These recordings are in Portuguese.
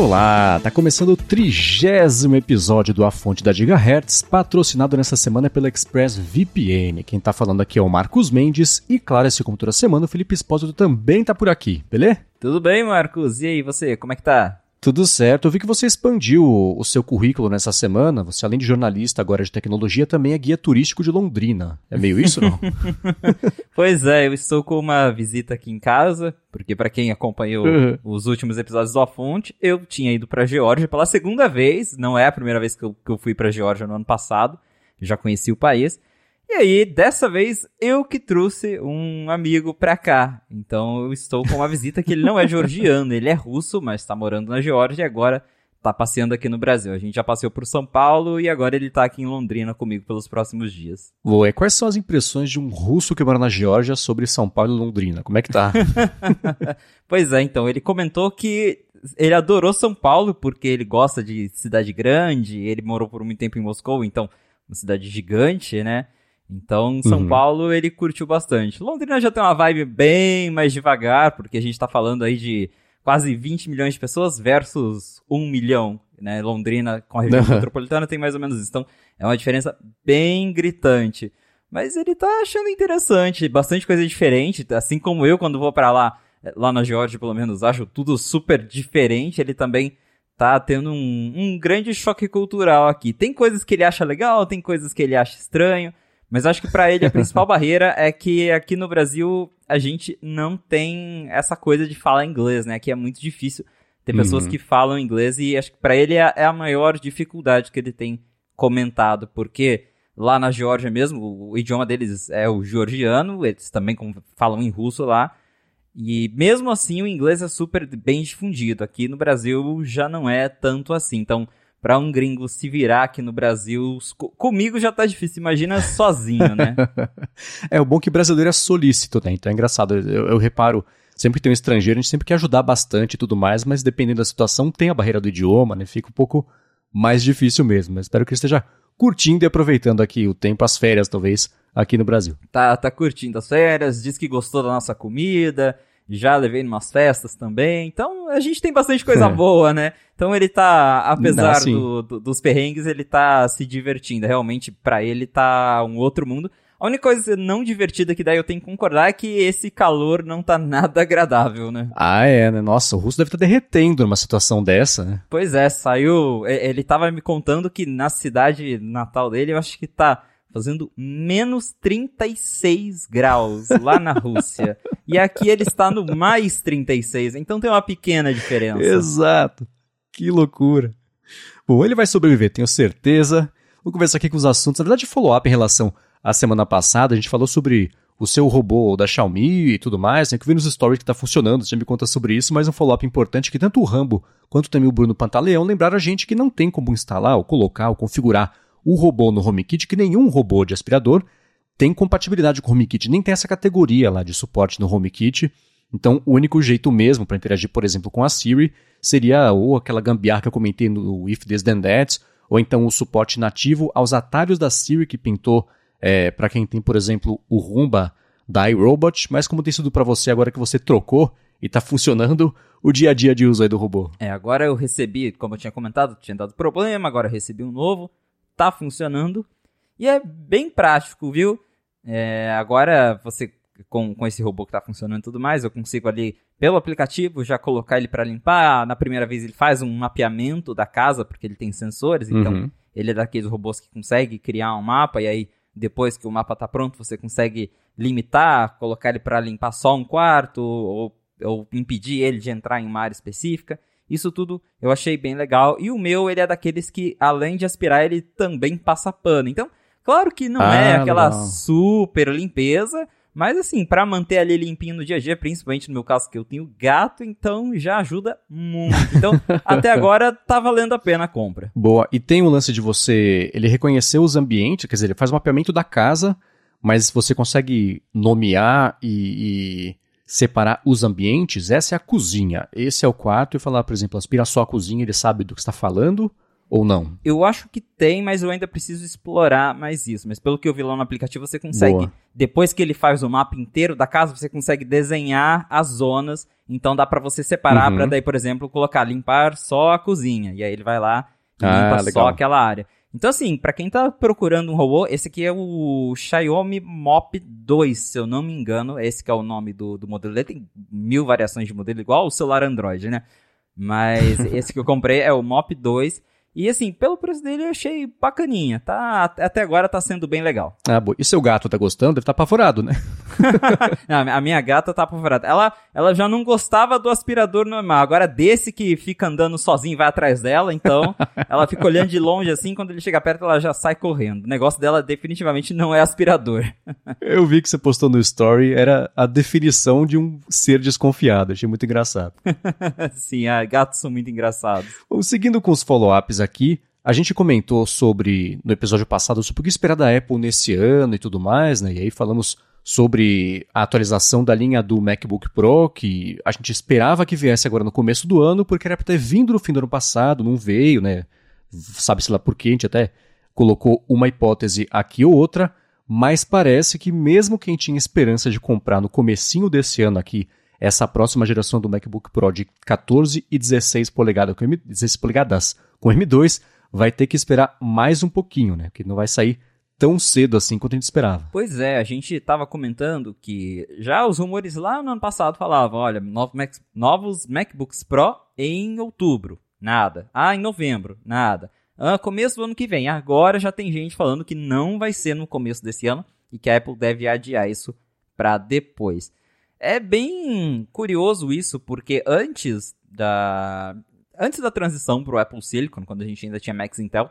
Olá, tá começando o trigésimo episódio do A Fonte da Gigahertz, patrocinado nessa semana pela ExpressVPN. Quem tá falando aqui é o Marcos Mendes e, claro, assim como toda semana, o Felipe Espósito também tá por aqui, beleza? Tudo bem, Marcos? E aí, você, como é que tá? Tudo certo. Eu vi que você expandiu o seu currículo nessa semana. Você, além de jornalista agora de tecnologia, também é guia turístico de Londrina. É meio isso, não? pois é, eu estou com uma visita aqui em casa, porque para quem acompanhou uhum. os últimos episódios do A Fonte, eu tinha ido para Geórgia pela segunda vez. Não é a primeira vez que eu, que eu fui para Geórgia no ano passado. Já conheci o país. E aí, dessa vez, eu que trouxe um amigo pra cá. Então, eu estou com uma visita que ele não é georgiano, ele é russo, mas está morando na Geórgia e agora tá passeando aqui no Brasil. A gente já passeou por São Paulo e agora ele tá aqui em Londrina comigo pelos próximos dias. E quais são as impressões de um russo que mora na Geórgia sobre São Paulo e Londrina? Como é que tá? pois é, então, ele comentou que ele adorou São Paulo porque ele gosta de cidade grande, ele morou por muito tempo em Moscou, então, uma cidade gigante, né? Então, São uhum. Paulo ele curtiu bastante. Londrina já tem uma vibe bem mais devagar, porque a gente tá falando aí de quase 20 milhões de pessoas versus 1 milhão, né? Londrina com a região uhum. metropolitana tem mais ou menos isso. Então, é uma diferença bem gritante. Mas ele tá achando interessante, bastante coisa diferente, assim como eu quando vou para lá, lá na Geórgia pelo menos, acho tudo super diferente, ele também tá tendo um, um grande choque cultural aqui. Tem coisas que ele acha legal, tem coisas que ele acha estranho, mas acho que para ele a principal barreira é que aqui no Brasil a gente não tem essa coisa de falar inglês, né? Que é muito difícil ter pessoas uhum. que falam inglês e acho que para ele é, é, a maior dificuldade que ele tem comentado, porque lá na Geórgia mesmo, o idioma deles é o georgiano, eles também falam em russo lá. E mesmo assim o inglês é super bem difundido. Aqui no Brasil já não é tanto assim. Então, para um gringo se virar aqui no Brasil, comigo já tá difícil, imagina sozinho, né? é, o bom que brasileiro é solícito, né? Então é engraçado, eu, eu reparo, sempre que tem um estrangeiro, a gente sempre quer ajudar bastante e tudo mais, mas dependendo da situação, tem a barreira do idioma, né? Fica um pouco mais difícil mesmo. Mas espero que ele esteja curtindo e aproveitando aqui o tempo, as férias, talvez, aqui no Brasil. Tá, tá curtindo as férias, diz que gostou da nossa comida, já levei em umas festas também. Então a gente tem bastante coisa é. boa, né? Então ele tá, apesar do, do, dos perrengues, ele tá se divertindo. Realmente, para ele tá um outro mundo. A única coisa não divertida que daí eu tenho que concordar é que esse calor não tá nada agradável, né? Ah, é, né? Nossa, o russo deve estar tá derretendo numa situação dessa, né? Pois é, saiu. Ele tava me contando que na cidade natal dele, eu acho que tá fazendo menos 36 graus lá na Rússia. e aqui ele está no mais 36, então tem uma pequena diferença. Exato. Que loucura. Bom, ele vai sobreviver, tenho certeza. Vou conversar aqui com os assuntos. Na verdade, follow-up em relação à semana passada. A gente falou sobre o seu robô da Xiaomi e tudo mais, né, que vi nos stories que está funcionando, você me conta sobre isso, mas um follow-up importante que tanto o Rambo quanto também o Bruno Pantaleão lembraram a gente que não tem como instalar, ou colocar, ou configurar o robô no HomeKit, que nenhum robô de aspirador tem compatibilidade com o HomeKit, nem tem essa categoria lá de suporte no HomeKit. Então, o único jeito mesmo para interagir, por exemplo, com a Siri seria ou aquela gambiarra que eu comentei no If This Then That, ou então o suporte nativo aos atalhos da Siri que pintou é, para quem tem, por exemplo, o Roomba da iRobot, mas como tem sido para você agora que você trocou e está funcionando o dia a dia de uso aí do robô? É, agora eu recebi, como eu tinha comentado, tinha dado problema, agora recebi um novo, tá funcionando. E é bem prático, viu? É, agora você com, com esse robô que está funcionando e tudo mais, eu consigo ali, pelo aplicativo, já colocar ele para limpar. Na primeira vez ele faz um mapeamento da casa, porque ele tem sensores, então uhum. ele é daqueles robôs que consegue criar um mapa, e aí depois que o mapa está pronto, você consegue limitar, colocar ele para limpar só um quarto, ou, ou impedir ele de entrar em uma área específica. Isso tudo eu achei bem legal. E o meu, ele é daqueles que, além de aspirar, ele também passa pano. Então, claro que não é ah, é aquela não. super limpeza, mas assim, para manter ali limpinho no dia a dia, principalmente no meu caso que eu tenho gato, então já ajuda muito. Então, até agora tá valendo a pena a compra. Boa. E tem o lance de você, ele reconhecer os ambientes, quer dizer, ele faz o mapeamento da casa, mas você consegue nomear e, e separar os ambientes, essa é a cozinha, esse é o quarto, e falar, por exemplo, aspira só a cozinha, ele sabe do que está falando, ou não? Eu acho que tem, mas eu ainda preciso explorar mais isso. Mas pelo que eu vi lá no aplicativo, você consegue, Boa. depois que ele faz o mapa inteiro da casa, você consegue desenhar as zonas. Então dá pra você separar Uhum. pra daí, por exemplo, colocar limpar só a cozinha. E aí ele vai lá e Ah, limpa legal. só aquela área. Então assim, pra quem tá procurando um robô, esse aqui é o Xiaomi Mop 2, se eu não me engano. Esse que é o nome do, do modelo. Ele tem mil variações de modelo, igual o celular Android, né? Mas esse que eu comprei é o Mop 2. E assim, pelo preço dele eu achei bacaninha. Tá, até agora tá sendo bem legal. Ah, boa. E seu gato tá gostando? Deve estar apavorado, né? Não, a minha gata tá apavorada. Ela, ela já não gostava do aspirador normal. Agora desse que fica andando sozinho vai atrás dela, então ela fica olhando de longe assim, quando ele chega perto ela já sai correndo. O negócio dela definitivamente não é aspirador. Eu vi que você postou no story, era a definição de um ser desconfiado. Achei muito engraçado. Sim, ah, gatos são muito engraçados. Bom, seguindo com os follow-ups aqui, a gente comentou sobre, no episódio passado, sobre o que esperar da Apple nesse ano e tudo mais, né? E aí falamos sobre a atualização da linha do MacBook Pro, que a gente esperava que viesse agora no começo do ano, porque era para ter vindo no fim do ano passado, não veio, né? Sabe-se lá por quê, a gente até colocou uma hipótese aqui ou outra, mas parece que mesmo quem tinha esperança de comprar no comecinho desse ano aqui essa próxima geração do MacBook Pro de 14 e 16 polegadas com, M, 16 polegadas com M2 vai ter que esperar mais um pouquinho, né? Porque não vai sair tão cedo assim quanto a gente esperava. Pois é, a gente tava comentando que já os rumores lá no ano passado falavam, olha, novos, Mac, novos MacBooks Pro em outubro, nada. Ah, em novembro, nada. Ah, começo do ano que vem. Agora já tem gente falando que não vai ser no começo desse ano e que a Apple deve adiar isso para depois. É bem curioso isso, porque antes da antes da transição pro Apple Silicon, quando a gente ainda tinha Macs Intel,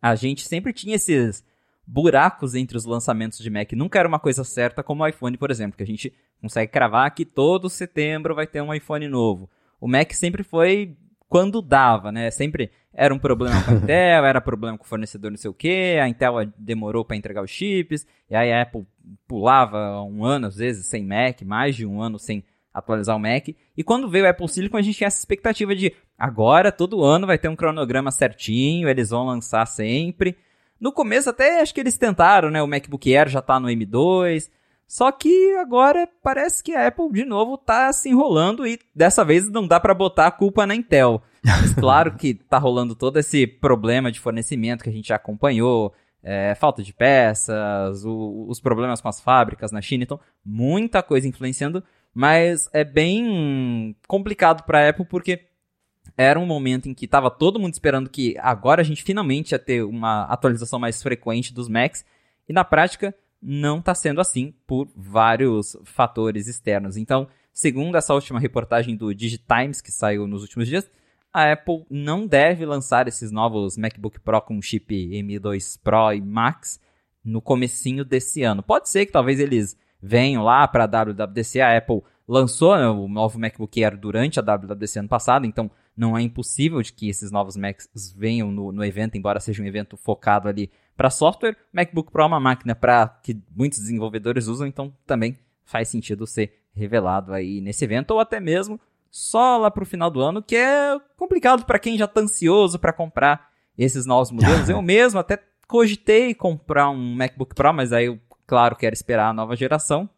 a gente sempre tinha esses buracos entre os lançamentos de Mac. Nunca era uma coisa certa como o iPhone, por exemplo, que a gente consegue cravar que todo setembro vai ter um iPhone novo. O Mac sempre foi quando dava, né? Sempre era um problema com a Intel, era problema com o fornecedor não sei o que, a Intel demorou para entregar os chips, e aí a Apple pulava um ano, às vezes, sem Mac, mais de um ano sem atualizar o Mac. E quando veio o Apple Silicon, a gente tinha essa expectativa de agora, todo ano, vai ter um cronograma certinho, eles vão lançar sempre. No começo até acho que eles tentaram, né? O MacBook Air já tá no M2. Só que agora parece que a Apple de novo tá se enrolando e dessa vez não dá para botar a culpa na Intel. Mas claro que tá rolando todo esse problema de fornecimento que a gente já acompanhou, é, falta de peças, o, os problemas com as fábricas na China, então muita coisa influenciando, mas é bem complicado para a Apple porque era um momento em que estava todo mundo esperando que agora a gente finalmente ia ter uma atização mais frequente dos Macs, e na prática não está sendo assim por vários fatores externos. Então, segundo essa última reportagem do Digitimes que saiu nos últimos dias, a Apple não deve lançar esses novos MacBook Pro com chip M2 Pro e Max no comecinho desse ano. Pode ser que talvez eles venham lá para a WWDC. A Apple lançou né, o novo MacBook Air durante a WWDC ano passado, então não é impossível de que esses novos Macs venham no, no evento, embora seja um evento focado ali para software. MacBook Pro é uma máquina para que muitos desenvolvedores usam, então também faz sentido ser revelado aí nesse evento, ou até mesmo só lá pro final do ano, que é complicado para quem já tá ansioso para comprar esses novos modelos. eu mesmo até cogitei comprar um MacBook Pro, mas aí eu, claro, quero esperar a nova geração.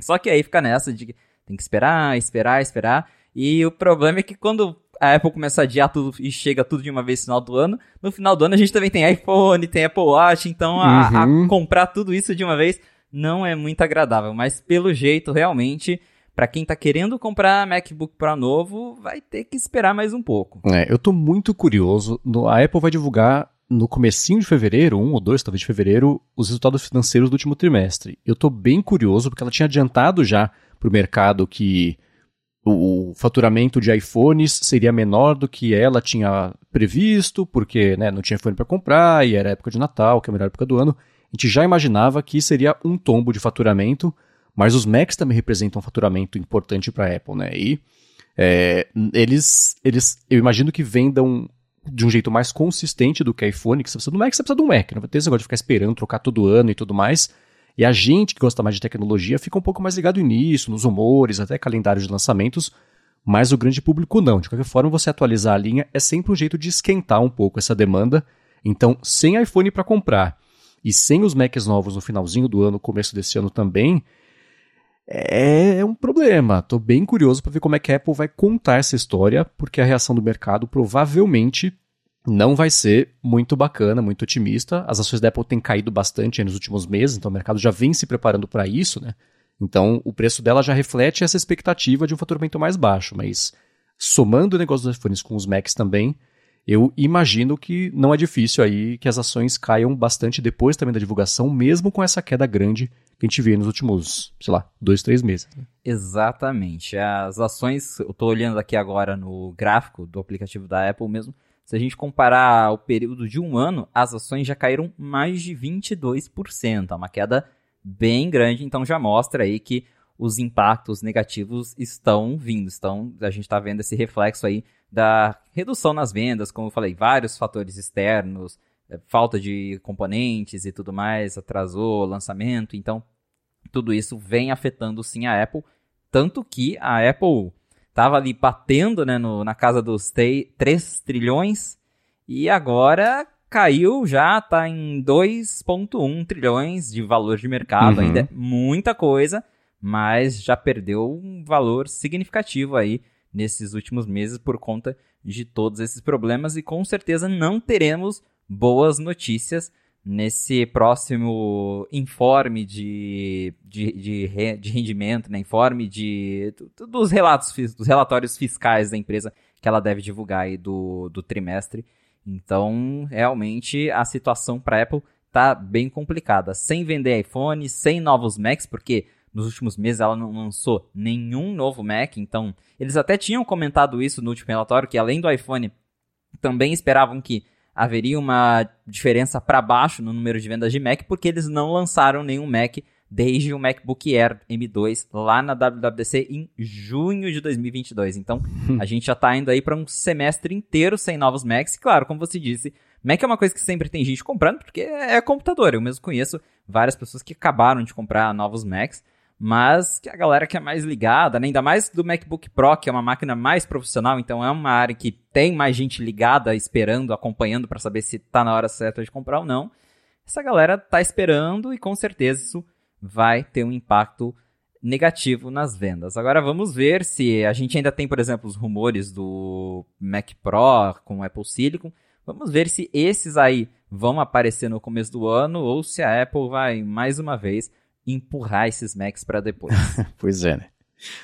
Só que aí fica nessa de que tem que esperar, esperar, esperar. E o problema é que quando a Apple começa a adiar tudo e chega tudo de uma vez no final do ano, no final do ano a gente também tem iPhone, tem Apple Watch, então Uhum. a comprar tudo isso de uma vez não é muito agradável. Mas pelo jeito, realmente, para quem tá querendo comprar MacBook Pro novo, vai ter que esperar mais um pouco. É, eu tô muito curioso. A Apple vai divulgar no comecinho de fevereiro, um ou dois talvez de fevereiro, os resultados financeiros do último trimestre. Eu tô bem curioso porque ela tinha adiantado já pro mercado que o, o faturamento de iPhones seria menor do que ela tinha previsto, porque né, não tinha iPhone para comprar e era época de Natal, que é a melhor época do ano. A gente já imaginava que seria um tombo de faturamento, mas os Macs também representam um faturamento importante para a Apple, né? E é, eles, eles, eu imagino que vendam de um jeito mais consistente do que iPhone, que você precisa do Mac, você precisa do Mac, não vai ter esse negócio de ficar esperando, trocar todo ano e tudo mais. E a gente que gosta mais de tecnologia fica um pouco mais ligado nisso, nos humores, até calendário de lançamentos, mas o grande público não. De qualquer forma, você atualizar a linha é sempre um jeito de esquentar um pouco essa demanda. Então, sem iPhone para comprar e sem os Macs novos no finalzinho do ano, começo desse ano também, é um problema. Estou bem curioso para ver como é que a Apple vai contar essa história, porque a reação do mercado provavelmente não vai ser muito bacana, muito otimista. As ações da Apple têm caído bastante nos últimos meses, então o mercado já vem se preparando para isso, né? Então o preço dela já reflete essa expectativa de um faturamento mais baixo, mas somando o negócio dos iPhones com os Macs também, eu imagino que não é difícil aí que as ações caiam bastante depois também da divulgação, mesmo com essa queda grande que a gente vê nos últimos, sei lá, dois, três meses. Né? Exatamente. As ações, eu estou olhando aqui agora no gráfico do aplicativo da Apple mesmo, se a gente comparar o período de um ano, as ações já caíram mais de 22%. É uma queda bem grande, então já mostra aí que os impactos negativos estão vindo. Estão, a gente está vendo esse reflexo aí da redução nas vendas, como eu falei, vários fatores externos, é, falta de componentes e tudo mais, atrasou o lançamento, então tudo isso vem afetando sim a Apple, tanto que a Apple Tava ali batendo né, no, na casa dos 3 trilhões e agora caiu já, tá em 2,1 trilhões de valor de mercado. Uhum. Ainda é muita coisa, mas já perdeu um valor significativo aí nesses últimos meses por conta de todos esses problemas e com certeza não teremos boas notícias nesse próximo informe de, de, de, de rendimento, né? informe de, dos, relatos, dos relatórios fiscais da empresa que ela deve divulgar aí do, do trimestre. Então, realmente, a situação para a Apple tá bem complicada. Sem vender iPhone, sem novos Macs, porque nos últimos meses ela não lançou nenhum novo Mac, então eles até tinham comentado isso no último relatório, que além do iPhone, também esperavam que haveria uma diferença para baixo no número de vendas de Mac, porque eles não lançaram nenhum Mac desde o MacBook Air M2 lá na WWDC em junho de 2022. Então, a gente já está indo aí para um semestre inteiro sem novos Macs. E, claro, como você disse, Mac é uma coisa que sempre tem gente comprando, porque é computador. Eu mesmo conheço várias pessoas que acabaram de comprar novos Macs mas que a galera que é mais ligada, né? ainda mais do MacBook Pro, que é uma máquina mais profissional, então é uma área que tem mais gente ligada, esperando, acompanhando para saber se tá na hora certa de comprar ou não. Essa galera tá esperando e com certeza isso vai ter um impacto negativo nas vendas. Agora vamos ver se a gente ainda tem, por exemplo, os rumores do Mac Pro com Apple Silicon. Vamos ver se esses aí vão aparecer no começo do ano ou se a Apple vai mais uma vez empurrar esses Macs para depois. pois é, né?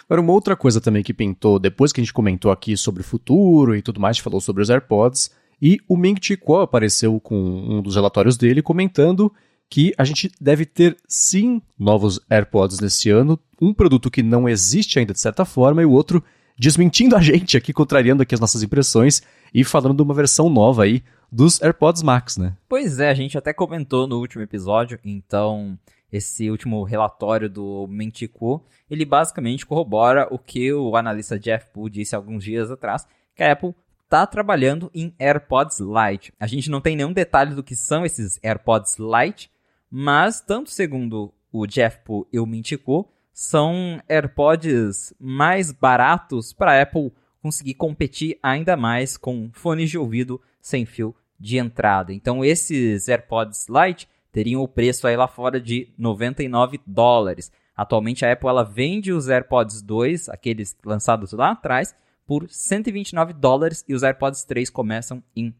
Agora, uma outra coisa também que pintou depois que a gente comentou aqui sobre o futuro e tudo mais, a gente falou sobre os AirPods, e o Ming Chi Kuo apareceu com um dos relatórios dele comentando que a gente deve ter sim novos AirPods nesse ano, um produto que não existe ainda de certa forma e o outro desmentindo a gente aqui, contrariando aqui as nossas impressões e falando de uma versão nova aí dos AirPods Max, né? Pois é, a gente até comentou no último episódio, então esse último relatório do Mentico, ele basicamente corrobora o que o analista Jeff Poole disse alguns dias atrás, que a Apple está trabalhando em AirPods Lite. A gente não tem nenhum detalhe do que são esses AirPods Lite, mas tanto segundo o Jeff Poole e o Mintico, são AirPods mais baratos para a Apple conseguir competir ainda mais com fones de ouvido sem fio de entrada. Então esses AirPods Lite teriam o preço aí lá fora de 99 dólares. Atualmente a Apple ela vende os AirPods 2, aqueles lançados lá atrás, por 129 dólares e os AirPods 3 começam em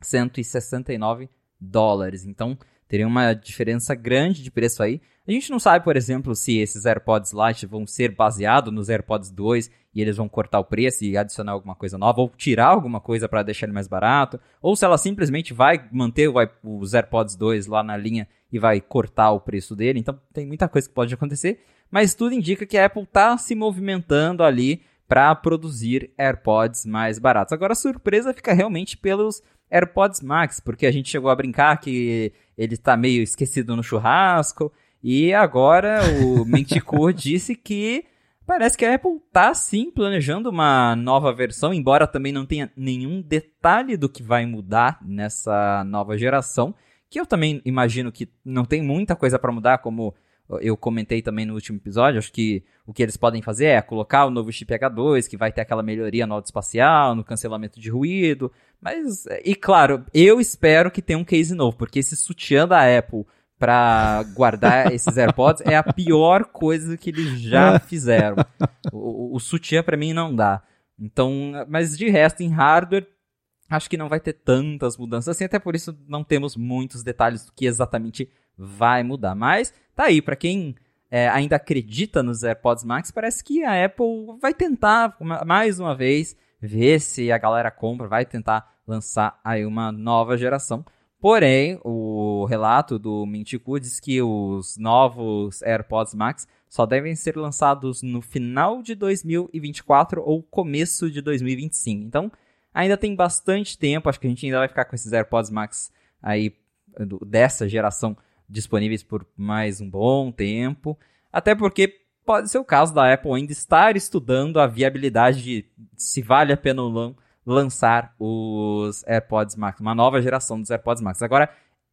169 dólares. Então, teria uma diferença grande de preço aí. A gente não sabe, por exemplo, se esses AirPods Lite vão ser baseados nos AirPods 2 e eles vão cortar o preço e adicionar alguma coisa nova, ou tirar alguma coisa para deixar ele mais barato, ou se ela simplesmente vai manter os AirPods 2 lá na linha e vai cortar o preço dele. Então tem muita coisa que pode acontecer, mas tudo indica que a Apple está se movimentando ali para produzir AirPods mais baratos. Agora a surpresa fica realmente pelos AirPods Max, porque a gente chegou a brincar que ele está meio esquecido no churrasco, e agora o Mentico disse que parece que a Apple está sim planejando uma nova versão, embora também não tenha nenhum detalhe do que vai mudar nessa nova geração, que eu também imagino que não tem muita coisa para mudar, como eu comentei também no último episódio, acho que o que eles podem fazer é colocar o novo chip H2, que vai ter aquela melhoria no auto espacial, no cancelamento de ruído, mas, e claro, eu espero que tenha um case novo, porque esse sutiã da Apple para guardar esses AirPods é a pior coisa que eles já fizeram. O, o, o sutiã para mim não dá. Então, mas de resto, em hardware, acho que não vai ter tantas mudanças assim, até por isso não temos muitos detalhes do que exatamente vai mudar. Mas tá aí, para quem é, ainda acredita nos AirPods Max, parece que a Apple vai tentar mais uma vez ver se a galera compra, vai tentar lançar aí uma nova geração. Porém, o relato do Mintico diz que os novos AirPods Max só devem ser lançados no final de 2024 ou começo de 2025. Então, ainda tem bastante tempo, acho que a gente ainda vai ficar com esses AirPods Max aí dessa geração disponíveis por mais um bom tempo. Até porque pode ser o caso da Apple ainda estar estudando a viabilidade de se vale a pena ou não lançar os AirPods Max, uma nova geração dos AirPods Max. Agora,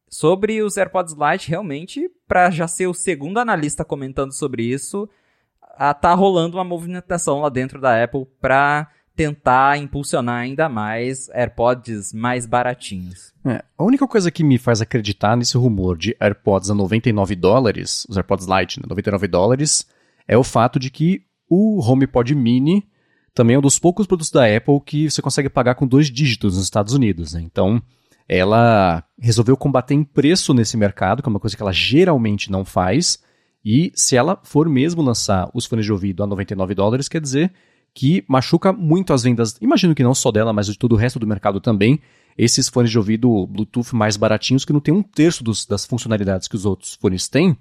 sobre os AirPods Lite, realmente, para já ser o segundo analista comentando sobre isso, tá rolando uma movimentação lá dentro da Apple para tentar impulsionar ainda mais AirPods mais baratinhos. É, a única coisa que me faz acreditar nesse rumor de AirPods a 99 dólares, os AirPods Lite, né, 99 dólares, é o fato de que o HomePod Mini também é um dos poucos produtos da Apple que você consegue pagar com dois dígitos nos Estados Unidos. Né? Então, ela resolveu combater em preço nesse mercado, que é uma coisa que ela geralmente não faz. E se ela for mesmo lançar os fones de ouvido a 99 dólares, quer dizer que machuca muito as vendas, imagino que não só dela, mas de todo o resto do mercado também, esses fones de ouvido Bluetooth mais baratinhos que não tem um terço dos, das funcionalidades que os outros fones têm,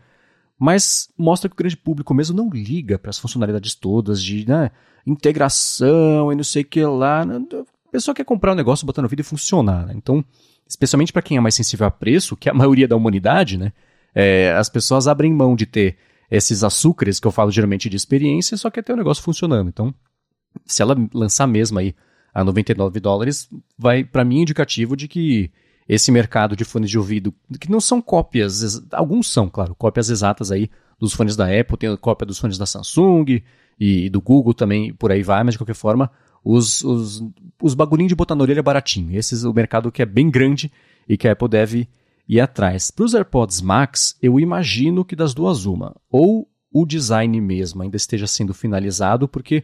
mas mostra que o grande público mesmo não liga para as funcionalidades todas de né, integração e não sei o que lá. Né, a pessoa quer comprar um negócio, botar no vídeo e funcionar. Né? Então, especialmente para quem é mais sensível a preço, que é a maioria da humanidade, né, é, as pessoas abrem mão de ter esses açúcares que eu falo geralmente de experiência, só quer ter o negócio funcionando. Então, se ela lançar mesmo aí a 99 dólares, vai para mim indicativo de que esse mercado de fones de ouvido, que não são cópias, alguns são, claro, cópias exatas aí dos fones da Apple, tem cópia dos fones da Samsung e do Google também, por aí vai, mas de qualquer forma, os, os, os bagulhinhos de botar na orelha baratinho. Esse é o mercado que é bem grande e que a Apple deve ir atrás. Para os AirPods Max, eu imagino que das duas uma, ou o design mesmo ainda esteja sendo finalizado, porque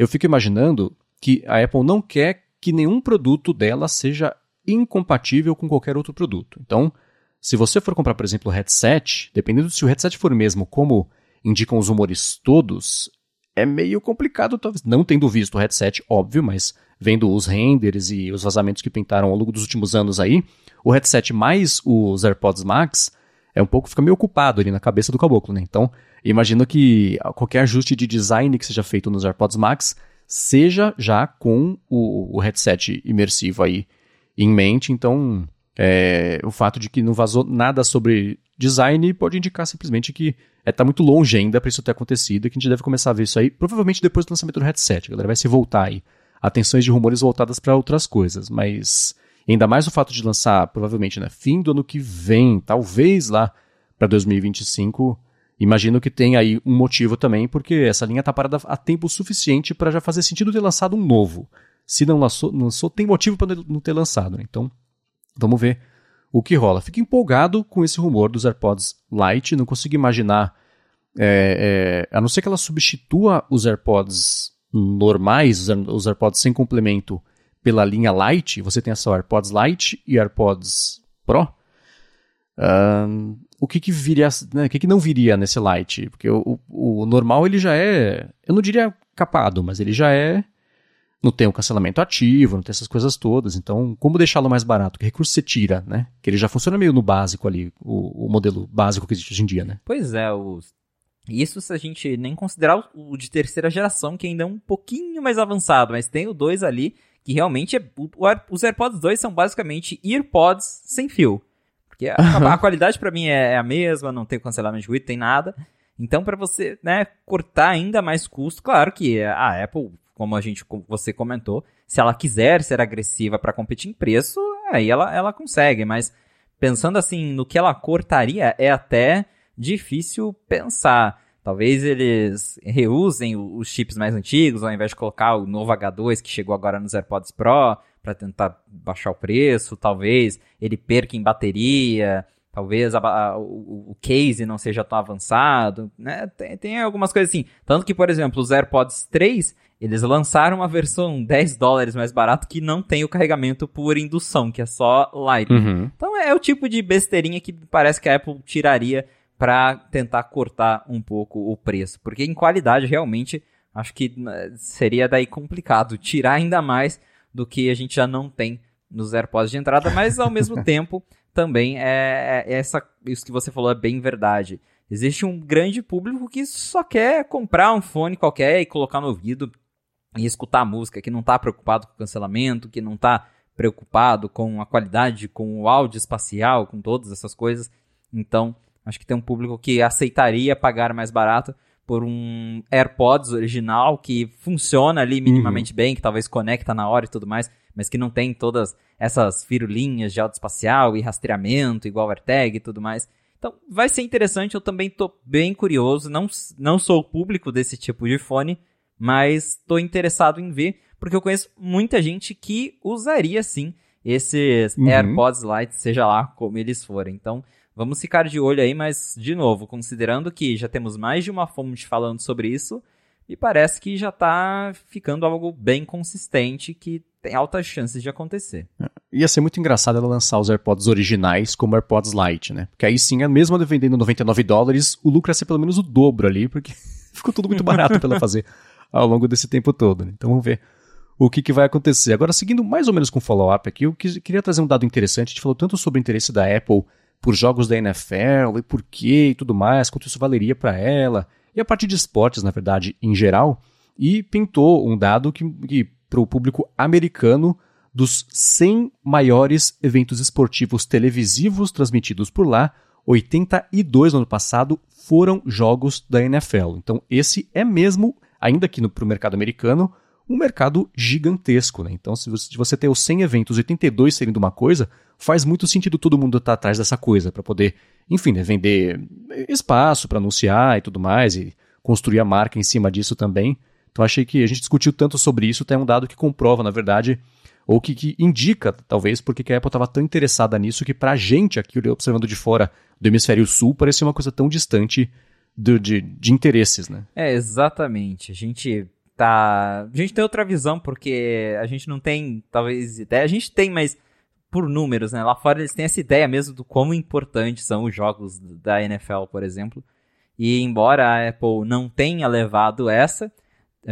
eu fico imaginando que a Apple não quer que nenhum produto dela seja incompatível com qualquer outro produto. Então, se você for comprar, por exemplo, o headset, dependendo se o headset for mesmo como indicam os rumores todos, é meio complicado, talvez, não tendo visto o headset, óbvio, mas vendo os renders e os vazamentos que pintaram ao longo dos últimos anos aí, o headset mais os AirPods Max é um pouco, fica meio ocupado ali na cabeça do caboclo, né? Então, imagino que qualquer ajuste de design que seja feito nos AirPods Max seja já com o, o headset imersivo aí em mente. Então, é, o fato de que não vazou nada sobre design pode indicar simplesmente que está é, tá muito longe ainda para isso ter acontecido e que a gente deve começar a ver isso aí, provavelmente depois do lançamento do headset. A galera vai se voltar aí. Atenções de rumores voltadas para outras coisas, mas ainda mais o fato de lançar, provavelmente, né, fim do ano que vem, talvez lá para 2025. Imagino que tem aí um motivo também, porque essa linha está parada há tempo suficiente para já fazer sentido ter lançado um novo. Se não lançou, lançou tem motivo para não ter lançado. Né? Então, vamos ver o que rola. Fico empolgado com esse rumor dos AirPods Lite. Não consigo imaginar, é, é, a não ser que ela substitua os AirPods normais, os AirPods sem complemento, pela linha Lite. Você tem essa AirPods Lite e AirPods Pro. O que que viria, né, o que que não viria nesse Lite? Porque o, o, o normal ele já é, eu não diria capado, mas ele já é não tem o cancelamento ativo, não tem essas coisas todas. Então, como deixá-lo mais barato? Que recurso você tira, né? Que ele já funciona meio no básico ali, o, o modelo básico que existe hoje em dia, né? Pois é, os... isso se a gente nem considerar o de terceira geração, que ainda é um pouquinho mais avançado, mas tem o 2 ali, que realmente é... Os AirPods 2 são basicamente EarPods sem fio. Porque a, a qualidade para mim é, é a mesma, não tem cancelamento de ruído, tem nada. Então, para você né, cortar ainda mais custo, claro que a Apple como a gente, você comentou, se ela quiser ser agressiva para competir em preço, aí ela, ela consegue, mas pensando assim no que ela cortaria, é até difícil pensar. Talvez eles reusem os chips mais antigos, ao invés de colocar o novo H2 que chegou agora nos AirPods Pro, para tentar baixar o preço. Talvez ele perca em bateria, talvez a, a, o, o, case não seja tão avançado, né? Tem, tem, algumas coisas assim. Tanto que, por exemplo, os AirPods 3, eles lançaram uma versão 10 dólares mais barato que não tem o carregamento por indução, que é só Lightning. Uhum. Então é o tipo de besteirinha que parece que a Apple tiraria para tentar cortar um pouco o preço. Porque em qualidade, realmente, acho que né, seria daí complicado tirar ainda mais do que a gente já não tem nos AirPods de entrada, mas ao mesmo tempo também é, é, essa isso que você falou é bem verdade. Existe um grande público que só quer comprar um fone qualquer e colocar no ouvido e escutar música, que não está preocupado com o cancelamento, que não está preocupado com a qualidade, com o áudio espacial, com todas essas coisas. Então, Acho que tem um público que aceitaria pagar mais barato por um AirPods original que funciona ali minimamente uhum. bem, que talvez conecta na hora e tudo mais, mas que não tem todas essas firulinhas de áudio espacial e rastreamento, igual AirTag e tudo mais. Então, vai ser interessante, eu também tô bem curioso, não, não sou o público desse tipo de fone, mas tô interessado em ver, porque eu conheço muita gente que usaria sim esses uhum. AirPods Lite, seja lá como eles forem. Então, Vamos ficar de olho aí, mas, de novo, considerando que já temos mais de uma fonte falando sobre isso, me parece que já está ficando algo bem consistente que tem altas chances de acontecer. É, ia ser muito engraçado ela lançar os AirPods originais como AirPods Lite, né? Porque aí sim, mesmo ela vendendo 99 dólares, o lucro ia ser pelo menos o dobro ali, porque ficou tudo muito barato para ela fazer ao longo desse tempo todo. Né? Então vamos ver o que, que vai acontecer. Agora, seguindo mais ou menos com follow-up aqui, eu queria trazer um dado interessante. A gente falou tanto sobre o interesse da Apple por jogos da NFL e por quê e tudo mais, quanto isso valeria para ela, e a parte de esportes, na verdade, em geral, e pintou um dado que, que para o público americano, dos 100 maiores eventos esportivos televisivos transmitidos por lá, 82 no ano passado foram jogos da NFL. Então, esse é mesmo, ainda aqui para o mercado americano, um mercado gigantesco. Né? Então, se você, ter os 100 eventos, 82 seriam de uma coisa, faz muito sentido todo mundo estar tá atrás dessa coisa, para poder, enfim, né, vender espaço para anunciar e tudo mais, e construir a marca em cima disso também. Então, achei que a gente discutiu tanto sobre isso, tem um dado que comprova, na verdade, ou que, que indica, talvez, porque a Apple estava tão interessada nisso que, para a gente aqui, observando de fora do hemisfério sul, parecia uma coisa tão distante de, de interesses, né? É, exatamente. A gente tá. A gente tem outra visão, porque a gente não tem, talvez, ideia. A gente tem, mas por números, né? Lá fora eles têm essa ideia mesmo do quão importantes são os jogos da NFL, por exemplo. E embora a Apple não tenha levado essa,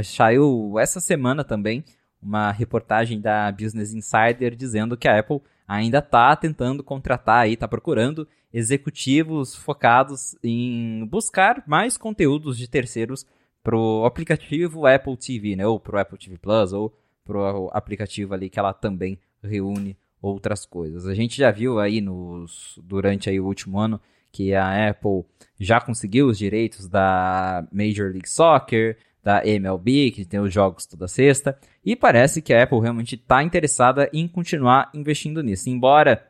saiu essa semana também uma reportagem da Business Insider dizendo que a Apple ainda está tentando contratar e está procurando executivos focados em buscar mais conteúdos de terceiros pro aplicativo Apple TV, né? Ou pro Apple TV Plus, ou pro aplicativo ali que ela também reúne outras coisas. A gente já viu aí nos, durante aí o último ano que a Apple já conseguiu os direitos da Major League Soccer, da MLB, que tem os jogos toda sexta, e parece que a Apple realmente está interessada em continuar investindo nisso. Embora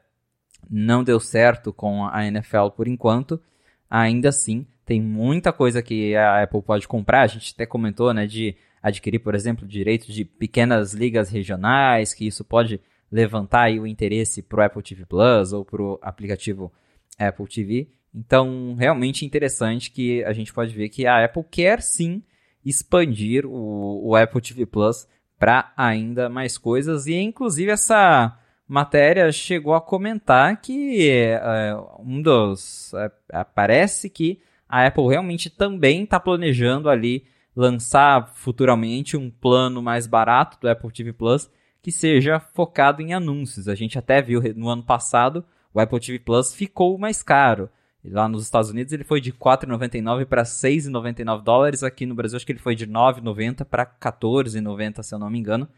não deu certo com a NFL por enquanto, ainda assim tem muita coisa que a Apple pode comprar. A gente até comentou, né, de adquirir, por exemplo, direitos de pequenas ligas regionais, que isso pode levantar aí o interesse para o Apple TV Plus ou para o aplicativo Apple TV. Então, realmente interessante que a gente pode ver que a Apple quer sim expandir o, o Apple TV Plus para ainda mais coisas e inclusive essa matéria chegou a comentar que é, um dos é, parece que a Apple realmente também está planejando ali lançar futuramente um plano mais barato do Apple TV Plus que seja focado em anúncios. A gente até viu no ano passado o Apple TV Plus ficou mais caro. Lá nos Estados Unidos ele foi de 4,99 para 6,99 dólares. Aqui no Brasil acho que ele foi de 9,90 para 14,90 se eu não me engano.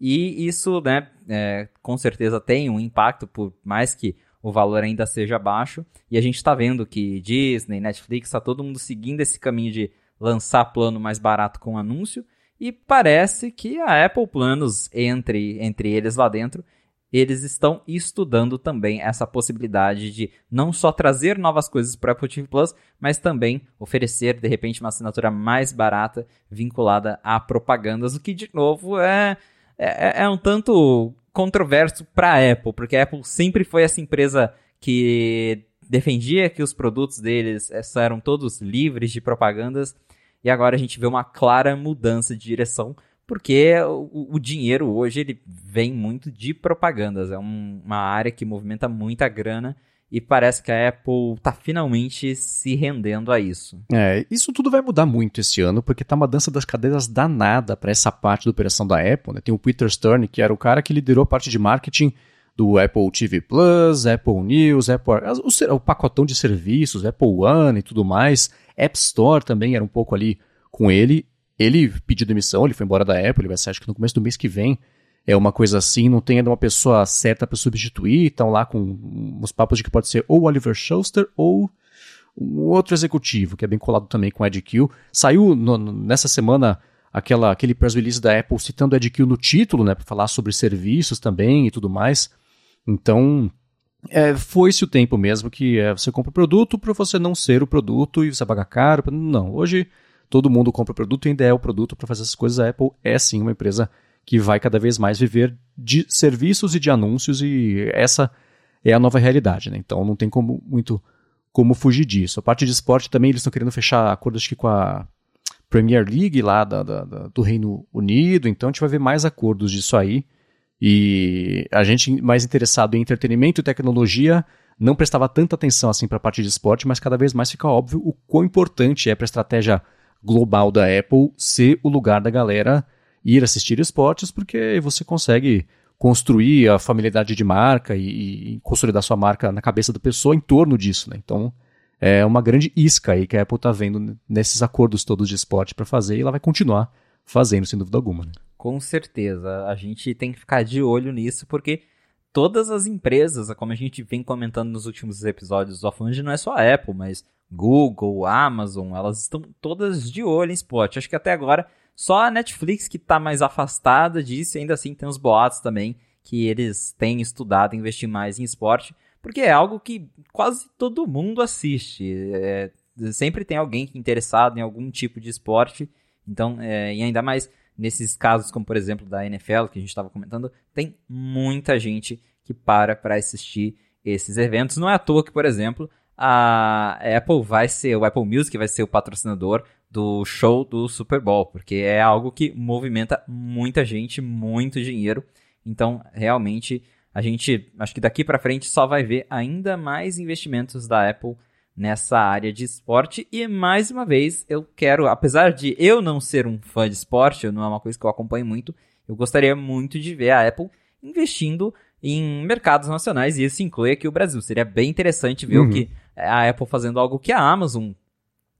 E isso, né, é, com certeza tem um impacto, por mais que o valor ainda seja baixo. E a gente está vendo que Disney, Netflix, está todo mundo seguindo esse caminho de lançar plano mais barato com anúncio. E parece que a Apple Planos, entre, entre eles lá dentro, eles estão estudando também essa possibilidade de não só trazer novas coisas para o Apple TV Plus, mas também oferecer de repente uma assinatura mais barata vinculada a propagandas, o que de novo é é, é um tanto controverso para a Apple, porque a Apple sempre foi essa empresa que defendia que os produtos deles eh, eram todos livres de propagandas e agora a gente vê uma clara mudança de direção porque o, o dinheiro hoje ele vem muito de propagandas, é um, uma área que movimenta muita grana e parece que a Apple está finalmente se rendendo a isso. É, isso tudo vai mudar muito esse ano, porque tá uma dança das cadeiras danada para essa parte da operação da Apple. Né? Tem o Peter Stern, que era o cara que liderou a parte de marketing do Apple TV Plus, Apple News, Apple, o, o pacotão de serviços, Apple One e tudo mais. App Store também era um pouco ali com ele. Ele pediu demissão, ele foi embora da Apple, ele vai ser acho que no começo do mês que vem. É uma coisa assim, não tem ainda uma pessoa certa para substituir, estão lá com uns papos de que pode ser ou Oliver Schuster ou um outro executivo, que é bem colado também com o Kill. Saiu no, nessa semana aquela, aquele press release da Apple citando o Kill no título, né, para falar sobre serviços também e tudo mais. Então, é, foi-se o tempo mesmo que é, você compra o produto para você não ser o produto e você paga caro. Não, hoje todo mundo compra o produto e ainda é o produto para fazer essas coisas. A Apple é sim uma empresa que vai cada vez mais viver de serviços e de anúncios e essa é a nova realidade. Né? Então não tem como muito como fugir disso. A parte de esporte também eles estão querendo fechar acordos que com a Premier League lá da, da, da, do Reino Unido, então a gente vai ver mais acordos disso aí. E a gente mais interessado em entretenimento e tecnologia não prestava tanta atenção assim para a parte de esporte, mas cada vez mais fica óbvio o quão importante é para a estratégia global da Apple ser o lugar da galera ir assistir esportes, porque você consegue construir a familiaridade de marca e, e consolidar sua marca na cabeça da pessoa em torno disso. Né? Então é uma grande isca aí que a Apple está vendo nesses acordos todos de esporte para fazer e ela vai continuar fazendo, sem dúvida alguma. Né? Com certeza. A gente tem que ficar de olho nisso, porque todas as empresas, como a gente vem comentando nos últimos episódios do Offland, não é só a Apple, mas Google, Amazon, elas estão todas de olho em esporte. Acho que até agora só a Netflix que está mais afastada disso, ainda assim tem os boatos também que eles têm estudado investir mais em esporte, porque é algo que quase todo mundo assiste. É, sempre tem alguém interessado em algum tipo de esporte, então, é, e ainda mais nesses casos, como por exemplo da NFL, que a gente estava comentando, tem muita gente que para para assistir esses eventos. Não é à toa que, por exemplo, a Apple vai ser, o Apple Music vai ser o patrocinador do show do Super Bowl, porque é algo que movimenta muita gente, muito dinheiro. Então, realmente, a gente, acho que daqui para frente só vai ver ainda mais investimentos da Apple nessa área de esporte. E mais uma vez, eu quero, apesar de eu não ser um fã de esporte, não é uma coisa que eu acompanho muito, eu gostaria muito de ver a Apple investindo em mercados nacionais, e isso inclui aqui o Brasil. Seria bem interessante ver uhum. o que a Apple fazendo algo que a Amazon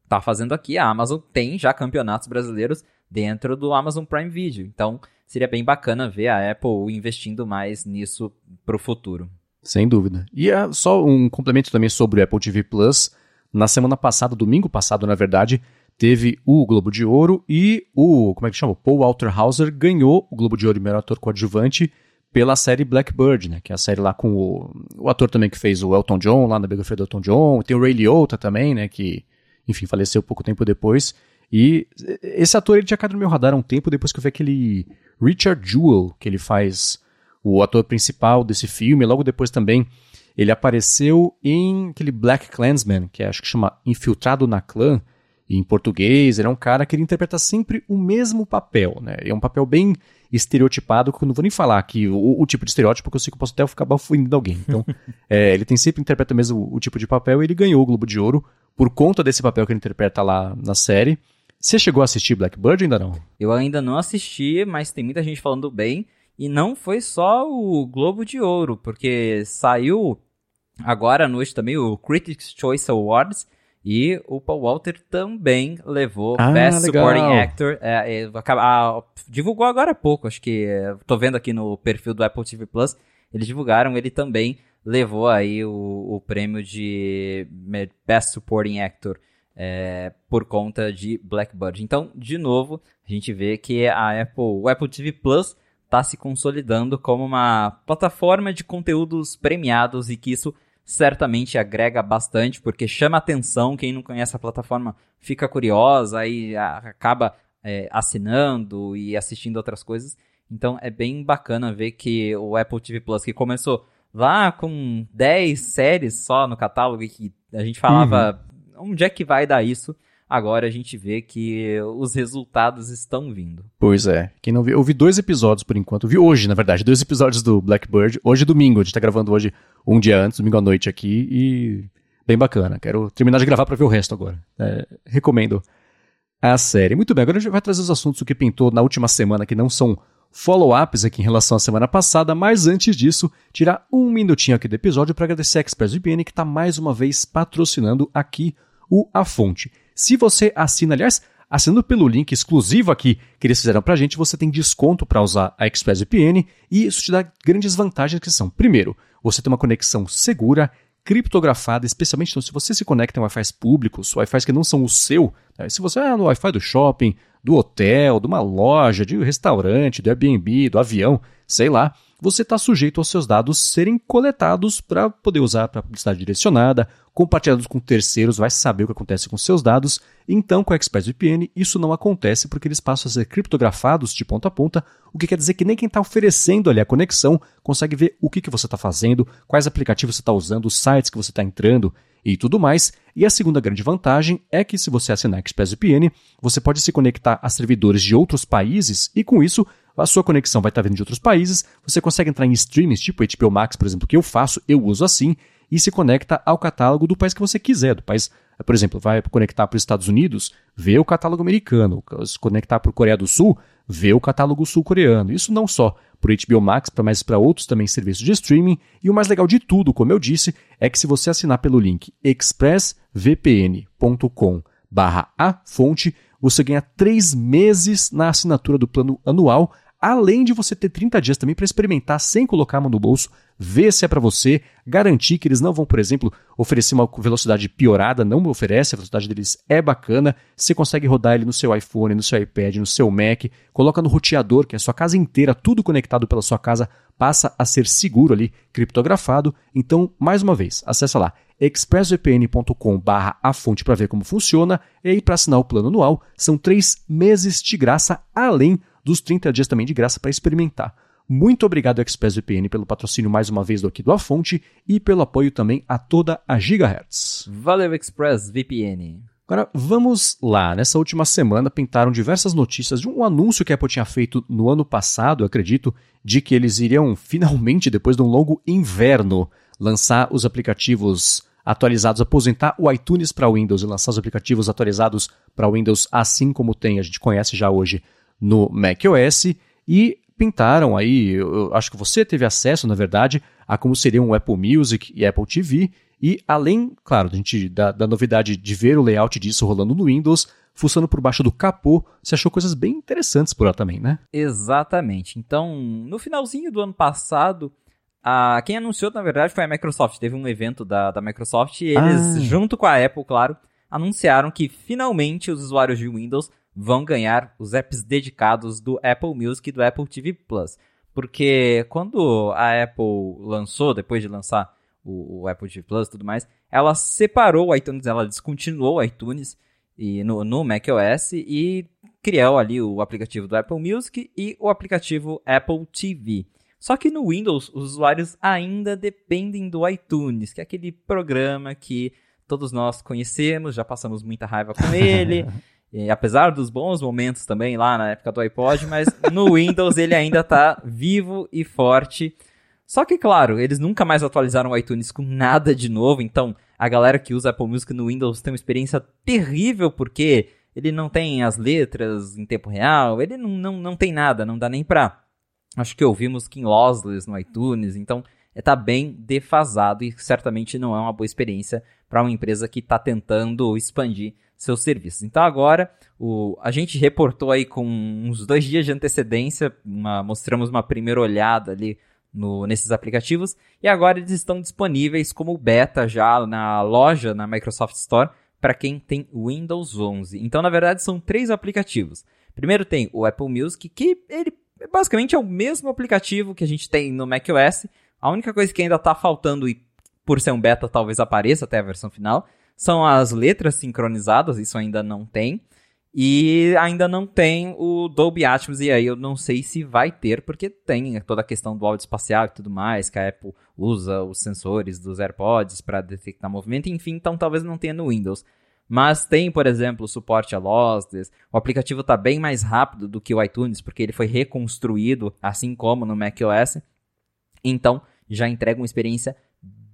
está fazendo aqui. A Amazon tem já campeonatos brasileiros dentro do Amazon Prime Video. Então, seria bem bacana ver a Apple investindo mais nisso para o futuro. Sem dúvida. E é só um complemento também sobre o Apple TV Plus. Na semana passada, domingo passado, na verdade, teve o Globo de Ouro e o, como é que chama? Paul Walter Hauser ganhou o Globo de Ouro de melhor ator coadjuvante pela série Blackbird, né? Que é a série lá com o, o ator também que fez o Elton John, lá na biografia do Elton John. Tem o Ray Liotta também, né? Que, enfim, faleceu pouco tempo depois. E esse ator ele tinha caído no meu radar há um tempo depois que eu vi aquele Richard Jewell, que ele faz o ator principal desse filme. Logo depois também ele apareceu em aquele Black Clansman, que é, acho que chama Infiltrado na Clã, em português. Ele é um cara que ele interpreta sempre o mesmo papel, né? É um papel bem estereotipado, que eu não vou nem falar aqui o, o tipo de estereótipo, porque eu sei que eu posso até ficar bafuindo alguém. Então, é, ele tem sempre interpreta mesmo o, o tipo de papel e ele ganhou o Globo de Ouro por conta desse papel que ele interpreta lá na série. Você chegou a assistir Blackbird ou ainda não? Eu ainda não assisti, mas tem muita gente falando bem. E não foi só o Globo de Ouro, porque saiu agora à noite também o Critics' Choice Awards e o Paul Walter também levou ah, Best legal. Supporting Actor. É, é, a, divulgou agora há pouco, acho que é, tô vendo aqui no perfil do Apple TV Plus. Eles divulgaram, ele também levou aí o, o prêmio de Best Supporting Actor é, por conta de Blackbird. Então, de novo, a gente vê que a Apple, o Apple TV Plus está se consolidando como uma plataforma de conteúdos premiados e que isso certamente agrega bastante, porque chama atenção, quem não conhece a plataforma fica curiosa, aí acaba é, assinando e assistindo outras coisas. Então é bem bacana ver que o Apple TV Plus, que começou lá com 10 séries só no catálogo e que a gente falava uhum. onde é que vai dar isso, agora a gente vê que os resultados estão vindo. Pois é. Quem não viu, eu vi dois episódios por enquanto. Eu vi hoje, na verdade, dois episódios do Blackbird. Hoje é domingo, a gente tá gravando hoje um dia antes, domingo à noite aqui, e bem bacana. Quero terminar de gravar para ver o resto agora. É, recomendo a série. Muito bem, agora a gente vai trazer os assuntos que pintou na última semana, que não são follow-ups aqui em relação à semana passada, mas antes disso, tirar um minutinho aqui do episódio para agradecer a ExpressVPN que está mais uma vez patrocinando aqui o A Fonte. Se você assina, aliás, assinando pelo link exclusivo aqui que eles fizeram para a gente, você tem desconto para usar a ExpressVPN e isso te dá grandes vantagens que são, primeiro, você tem uma conexão segura, criptografada, especialmente então, se você se conecta em Wi-Fi públicos, Wi-Fi que não são o seu, né? se você é no Wi-Fi do shopping, do hotel, de uma loja, de um restaurante, do Airbnb, do avião, sei lá, você está sujeito aos seus dados serem coletados para poder usar para publicidade direcionada, compartilhados com terceiros, vai saber o que acontece com seus dados. Então, com a ExpressVPN, isso não acontece porque eles passam a ser criptografados de ponta a ponta, o que quer dizer que nem quem está oferecendo ali a conexão consegue ver o que, que você está fazendo, quais aplicativos você está usando, os sites que você está entrando e tudo mais. E a segunda grande vantagem é que se você assinar ExpressVPN, você pode se conectar a servidores de outros países e com isso a sua conexão vai estar vindo de outros países, você consegue entrar em streams tipo HBO Max, por exemplo, que eu faço, eu uso assim, e se conecta ao catálogo do país que você quiser, do país, por exemplo, vai conectar para os Estados Unidos, vê o catálogo americano, se conectar para a Coreia do Sul, vê o catálogo sul-coreano. Isso não só para o HBO Max, mas para outros também serviços de streaming. E o mais legal de tudo, como eu disse, é que se você assinar pelo link expressvpn.com barra a fonte, você ganha três meses na assinatura do plano anual além de você ter 30 dias também para experimentar sem colocar a mão no bolso, ver se é para você, garantir que eles não vão, por exemplo, oferecer uma velocidade piorada, não oferece, a velocidade deles é bacana, você consegue rodar ele no seu iPhone, no seu iPad, no seu Mac, coloca no roteador, que é a sua casa inteira, tudo conectado pela sua casa, passa a ser seguro ali, criptografado. Então, mais uma vez, acessa lá expressvpn.com barra a fonte para ver como funciona e aí para assinar o plano anual são três meses de graça além dos 30 dias também de graça para experimentar. Muito obrigado, ExpressVPN, pelo patrocínio mais uma vez do aqui do A Fonte e pelo apoio também a toda a Gigahertz. Valeu, ExpressVPN. Agora, vamos lá. Nessa última semana pintaram diversas notícias de um anúncio que a Apple tinha feito no ano passado, acredito, de que eles iriam finalmente, depois de um longo inverno, lançar os aplicativos atualizados, aposentar o iTunes para Windows e lançar os aplicativos atualizados para Windows, assim como tem, a gente conhece já hoje no macOS e pintaram aí, eu acho que você teve acesso, na verdade, a como seriam o Apple Music e Apple TV, e além, claro, a gente, da, da novidade de ver o layout disso rolando no Windows, fuçando por baixo do capô, você achou coisas bem interessantes por lá também, né? Exatamente. Então, no finalzinho do ano passado, a, quem anunciou, na verdade, foi a Microsoft. Teve um evento da, da Microsoft e eles, ah. junto com a Apple, claro, anunciaram que finalmente os usuários de Windows vão ganhar os apps dedicados do Apple Music e do Apple TV Plus. Porque quando a Apple lançou, depois de lançar o, o Apple TV Plus e tudo mais, ela separou o iTunes, ela descontinuou o iTunes e no, no macOS e criou ali o aplicativo do Apple Music e o aplicativo Apple TV. Só que no Windows, os usuários ainda dependem do iTunes, que é aquele programa que todos nós conhecemos, já passamos muita raiva com ele. E, apesar dos bons momentos também lá na época do iPod, mas no Windows ele ainda está vivo e forte. Só que, claro, eles nunca mais atualizaram o iTunes com nada de novo, então a galera que usa Apple Music no Windows tem uma experiência terrível porque ele não tem as letras em tempo real, ele não, não, não tem nada, não dá nem pra. Acho que ouvimos King Lossless no iTunes, então está bem defasado e certamente não é uma boa experiência para uma empresa que está tentando expandir seus serviços. Então agora o, a gente reportou aí com uns dois dias de antecedência, uma, mostramos uma primeira olhada ali no, nesses aplicativos e agora eles estão disponíveis como beta já na loja na Microsoft Store para quem tem Windows 11. Então na verdade são três aplicativos. Primeiro tem o Apple Music que ele basicamente é o mesmo aplicativo que a gente tem no macOS. A única coisa que ainda está faltando, e por ser um beta talvez apareça até a versão final, são as letras sincronizadas, isso ainda não tem. E ainda não tem o Dolby Atmos, e aí eu não sei se vai ter, porque tem toda a questão do áudio espacial e tudo mais, que a Apple usa os sensores dos AirPods para detectar movimento, enfim, então talvez não tenha no Windows. Mas tem, por exemplo, suporte a lossless. O aplicativo está bem mais rápido do que o iTunes, porque ele foi reconstruído, assim como no macOS. Então, já entrega uma experiência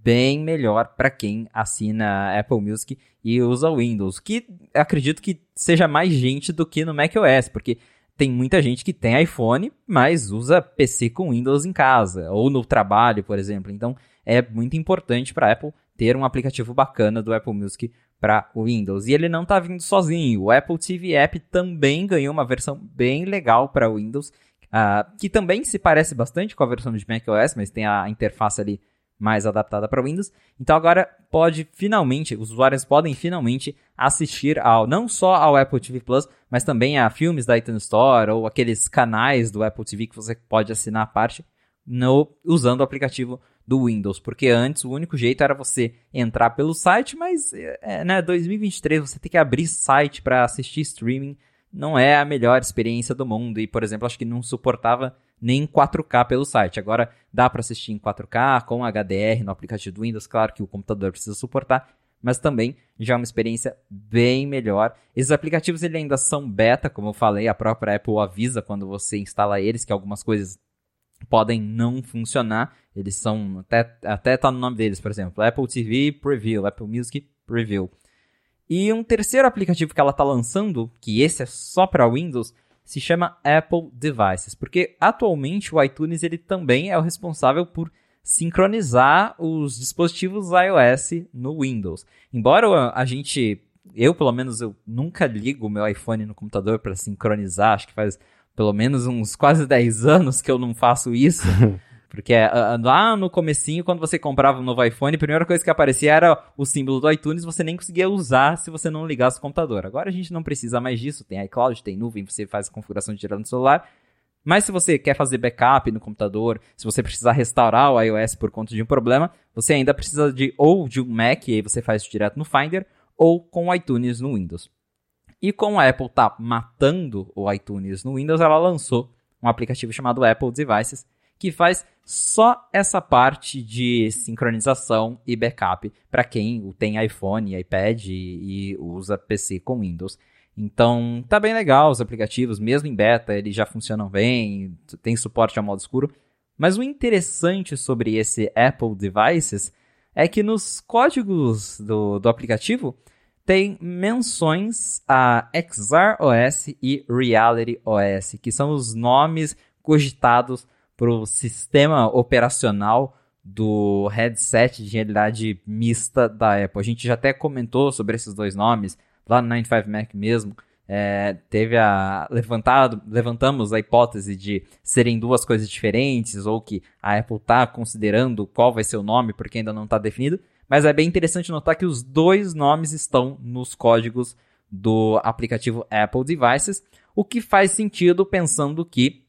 bem melhor para quem assina Apple Music e usa Windows, que acredito que seja mais gente do que no macOS, porque tem muita gente que tem iPhone, mas usa PC com Windows em casa ou no trabalho, por exemplo. Então, é muito importante para Apple ter um aplicativo bacana do Apple Music para o Windows. E ele não está vindo sozinho. O Apple TV App também ganhou uma versão bem legal para o Windows, uh, que também se parece bastante com a versão de macOS, mas tem a interface ali mais adaptada para Windows. Então agora pode finalmente, os usuários podem finalmente assistir ao não só ao Apple TV Plus, mas também a filmes da iTunes Store ou aqueles canais do Apple TV que você pode assinar a parte no usando o aplicativo do Windows, porque antes o único jeito era você entrar pelo site, mas é, né, 2023 você tem que abrir site para assistir streaming, não é a melhor experiência do mundo. E, por exemplo, acho que não suportava nem 4K pelo site. Agora dá para assistir em 4K com HDR no aplicativo do Windows, claro que o computador precisa suportar, mas também já é uma experiência bem melhor. Esses aplicativos ele ainda são beta, como eu falei, a própria Apple avisa quando você instala eles que algumas coisas podem não funcionar. Eles são até até tá no nome deles, por exemplo, Apple TV Preview, Apple Music Preview. E um terceiro aplicativo que ela está lançando, que esse é só para Windows, se chama Apple Devices, porque atualmente o iTunes ele também é o responsável por sincronizar os dispositivos iOS no Windows. Embora a gente, eu pelo menos eu nunca ligo o meu iPhone no computador para sincronizar, acho que faz pelo menos uns quase 10 anos que eu não faço isso. Porque uh, lá no comecinho, quando você comprava um novo iPhone, a primeira coisa que aparecia era o símbolo do iTunes, você nem conseguia usar se você não ligasse o computador. Agora a gente não precisa mais disso, tem iCloud, tem nuvem, você faz a configuração direto no celular. Mas se você quer fazer backup no computador, se você precisar restaurar o iOS por conta de um problema, você ainda precisa de ou de um Mac, e aí você faz isso direto no Finder, ou com o iTunes no Windows. E como a Apple tá matando o iTunes no Windows, ela lançou um aplicativo chamado Apple Devices, que faz só essa parte de sincronização e backup para quem tem iPhone, iPad e, e, usa PC com Windows. Então, tá bem legal os aplicativos, mesmo em beta, eles já funcionam bem, tem suporte ao modo escuro. Mas o interessante sobre esse Apple Devices é que nos códigos do, do aplicativo tem menções a XR OS e Reality OS, que são os nomes cogitados para o sistema operacional do headset de realidade mista da Apple. A gente já até comentou sobre esses dois nomes lá no 95 Mac mesmo. É, teve a levantado, levantamos a hipótese de serem duas coisas diferentes ou que a Apple está considerando qual vai ser o nome porque ainda não está definido. Mas é bem interessante notar que os dois nomes estão nos códigos do aplicativo Apple Devices, o que faz sentido pensando que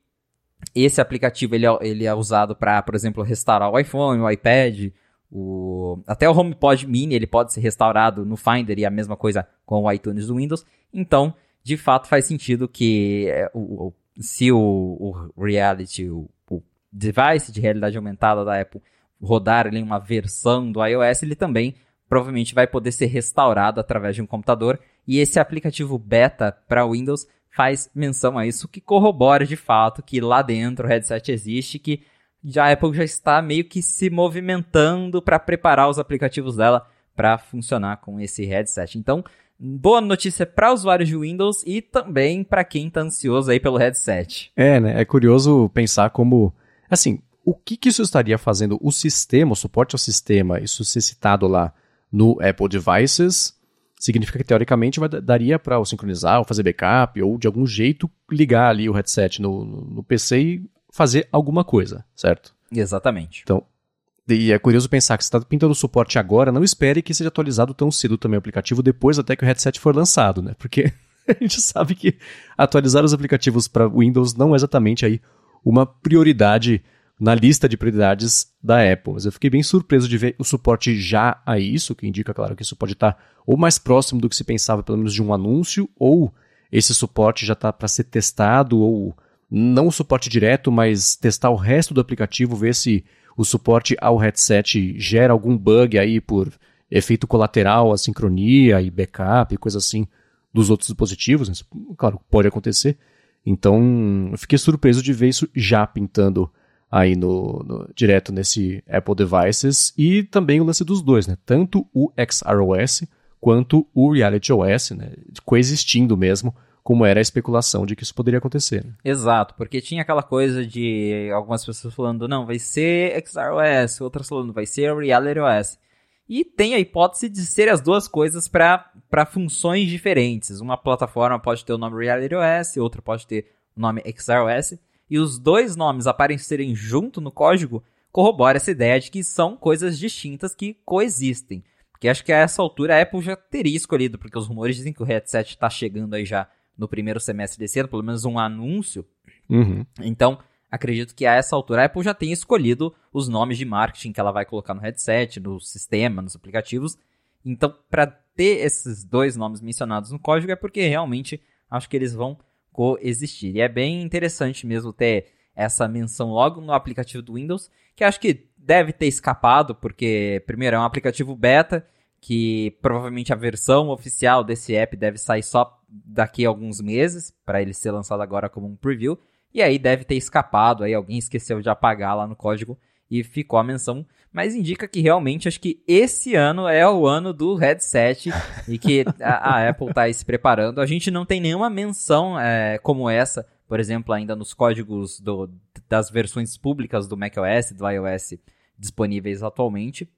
esse aplicativo ele é, ele é usado para, por exemplo, restaurar o iPhone, o iPad, o... até o HomePod Mini ele pode ser restaurado no Finder e a mesma coisa com o iTunes do Windows. Então, de fato, faz sentido que é, o, o, se o, Reality, o, o, device de realidade aumentada da Apple rodar ali uma versão do iOS, ele também provavelmente vai poder ser restaurado através de um computador. E esse aplicativo beta para Windows faz menção a isso, que corrobora de fato que lá dentro o headset existe, que já a Apple já está meio que se movimentando para preparar os aplicativos dela para funcionar com esse headset. Então, boa notícia para usuários de Windows e também para quem está ansioso aí pelo headset. É, né? É curioso pensar como, assim, o que, que isso estaria fazendo o sistema, o suporte ao sistema, isso ser citado lá no Apple Devices, significa que teoricamente vai, daria para o sincronizar, ou fazer backup, ou de algum jeito ligar ali o headset no, no, PC e fazer alguma coisa, certo? Exatamente. Então, e é curioso pensar que você está pintando o suporte agora, não espere que seja atualizado tão cedo também o aplicativo, depois até que o headset for lançado, né? Porque a gente sabe que atualizar os aplicativos para Windows não é exatamente aí uma prioridade na lista de prioridades da Apple. Mas eu fiquei bem surpreso de ver o suporte já a isso, que indica, claro, que isso pode estar ou mais próximo do que se pensava, pelo menos de um anúncio, ou esse suporte já está para ser testado, ou não o suporte direto, mas testar o resto do aplicativo, ver se o suporte ao headset gera algum bug aí por efeito colateral, assincronia e backup e coisa assim dos outros dispositivos. Isso, claro, pode acontecer. Então, eu fiquei surpreso de ver isso já pintando aí no, no, direto nesse Apple Devices e também o lance dos dois, né? Tanto o XROS quanto o Reality OS, né? Coexistindo mesmo, como era a especulação de que isso poderia acontecer. Né? Exato, porque tinha aquela coisa de algumas pessoas falando, não, vai ser XROS, outras falando, vai ser Reality OS. E tem a hipótese de ser as duas coisas para funções diferentes. Uma plataforma pode ter o nome Reality OS, outra pode ter o nome XROS. E os dois nomes aparecerem junto no código corrobora essa ideia de que são coisas distintas que coexistem. Porque acho que a essa altura a Apple já teria escolhido, porque os rumores dizem que o headset está chegando aí já no primeiro semestre desse ano, pelo menos um anúncio. Uhum. Então, acredito que a essa altura a Apple já tenha escolhido os nomes de marketing que ela vai colocar no headset, no sistema, nos aplicativos. Então, para ter esses dois nomes mencionados no código é porque realmente acho que eles vão coexistir. E é bem interessante mesmo ter essa menção logo no aplicativo do Windows, que acho que deve ter escapado, porque, primeiro, é um aplicativo beta, que provavelmente a versão oficial desse app deve sair só daqui a alguns meses, para ele ser lançado agora como um preview. E aí deve ter escapado, aí alguém esqueceu de apagar lá no código e ficou a menção. Mas indica que realmente acho que esse ano é o ano do headset e que a, a Apple está se preparando. A gente não tem nenhuma menção é, como essa, por exemplo, ainda nos códigos do, das versões públicas do macOS, do iOS disponíveis atualmente.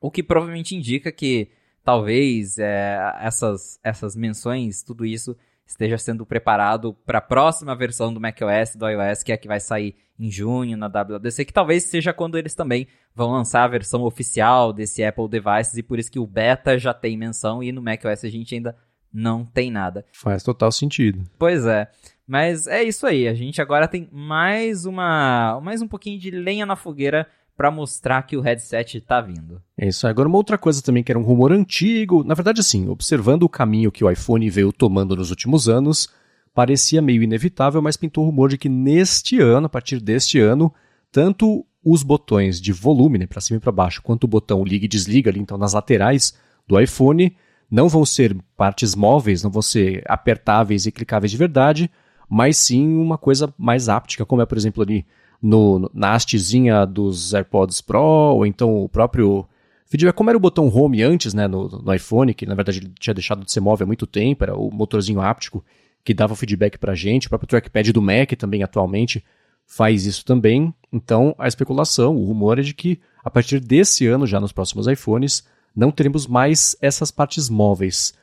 O que provavelmente indica que talvez é, essas, essas menções, tudo isso esteja sendo preparado para a próxima versão do macOS, do iOS, que é a que vai sair em junho na WWDC, que talvez seja quando eles também vão lançar a versão oficial desse Apple Devices e por isso que o beta já tem menção e no macOS a gente ainda não tem nada. Faz total sentido. Pois é. Mas é isso aí, a gente agora tem mais uma mais um pouquinho de lenha na fogueira para mostrar que o headset está vindo. É isso. Agora, uma outra coisa também que era um rumor antigo, na verdade, assim, observando o caminho que o iPhone veio tomando nos últimos anos, parecia meio inevitável, mas pintou o rumor de que neste ano, a partir deste ano, tanto os botões de volume, né, para cima e para baixo, quanto o botão liga e desliga ali, então nas laterais do iPhone, não vão ser partes móveis, não vão ser apertáveis e clicáveis de verdade, mas sim uma coisa mais áptica, como é, por exemplo, ali no, na hastezinha dos AirPods Pro, ou então o próprio feedback, como era o botão Home antes, né, no, no iPhone, que na verdade ele tinha deixado de ser móvel há muito tempo, era o motorzinho áptico que dava o feedback pra gente, o próprio trackpad do Mac também atualmente faz isso também. Então, a especulação, o rumor é de que a partir desse ano, já nos próximos iPhones, não teremos mais essas partes móveis